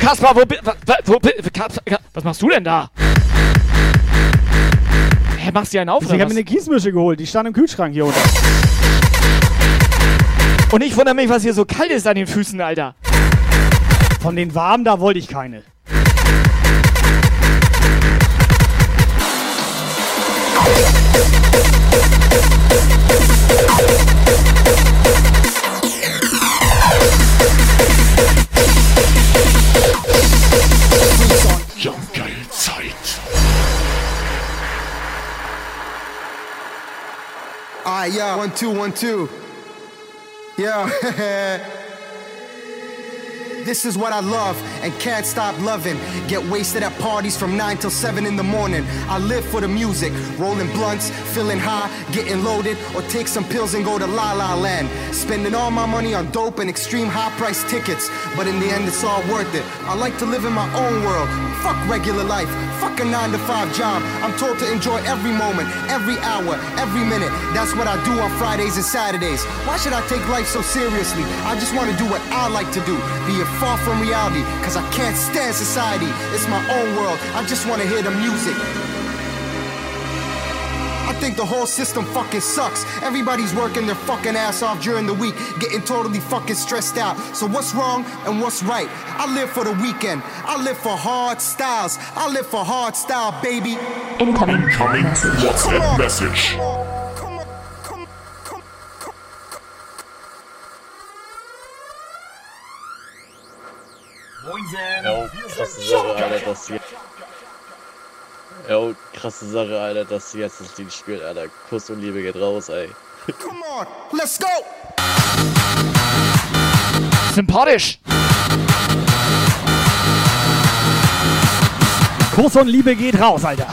Kaspar, wo, wo, Ka- was machst du denn da? Hä, machst du dir einen auf, Ich habe mir eine Gießmische geholt, die stand im Kühlschrank hier unten. Und ich wundere mich, was hier so kalt ist an den Füßen, Alter. Von den warmen, da wollte ich keine. Alright, yeah, one, two, one, two. Yeah. This is what I love and can't stop loving. Get wasted at parties from 9 till 7 in the morning. I live for the music, rolling blunts, feeling high, getting loaded, or take some pills and go to La La Land. Spending all my money on dope and extreme high price tickets, but in the end it's all worth it. I like to live in my own world. Fuck regular life, fuck a 9 to 5 job. I'm told to enjoy every moment, every hour, every minute. That's what I do on Fridays and Saturdays. Why should I take life so seriously? I just want to do what I like to do, be it far from reality, cause I can't stand society. It's my own world, I just want to hear the music. I think the whole system fucking sucks. Everybody's working their fucking ass off during the week, getting totally fucking stressed out. So what's wrong and what's right? I live for the weekend. I live for hard styles. I live for hard style, baby. Incoming WhatsApp message. Jo, krasse Sache, Alter, dass sie. Jo, krasse Sache, Alter, dass sie jetzt das Lied spielt, Alter. Kuss und Liebe geht raus, ey. Come on, let's go. Sympathisch. Kuss und Liebe geht raus, Alter.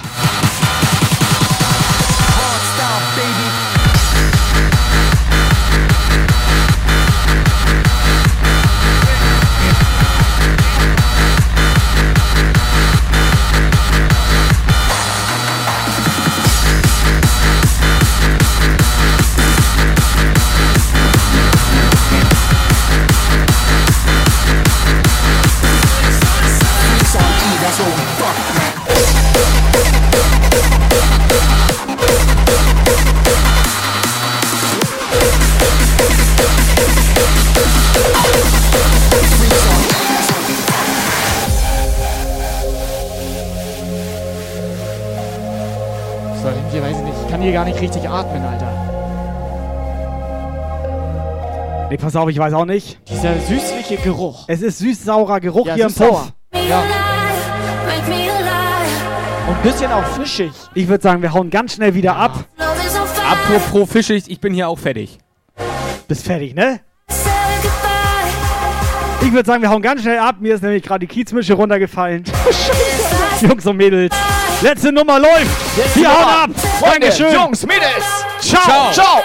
Atmen, Alter. Nee, pass auf, ich weiß auch nicht. Dieser süßliche Geruch. Es ist süß-saurer Geruch Ja, hier im. Puff. Ja. Und ein bisschen auch fischig. Ich würde sagen, wir hauen ganz schnell wieder ab. Apropos fischig, ich bin hier auch fertig. Bist fertig, ne? Ich würde sagen, wir hauen ganz schnell ab. Mir ist nämlich gerade die Kiezmische runtergefallen. Jungs und Mädels. Letzte Nummer läuft. Wir hauen ab. Freunde, Dankeschön. Jungs, Mädels. Ciao. Ciao. Ciao.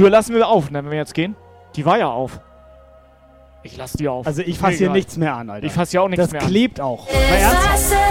Tür lassen wir auf, ne, wenn wir jetzt gehen. Die war ja auf. Ich lass die auf. Also ich fasse hier egal. nichts mehr an, Alter. Ich fasse hier auch nichts das mehr an. klebt auch. Mal ernsthaft.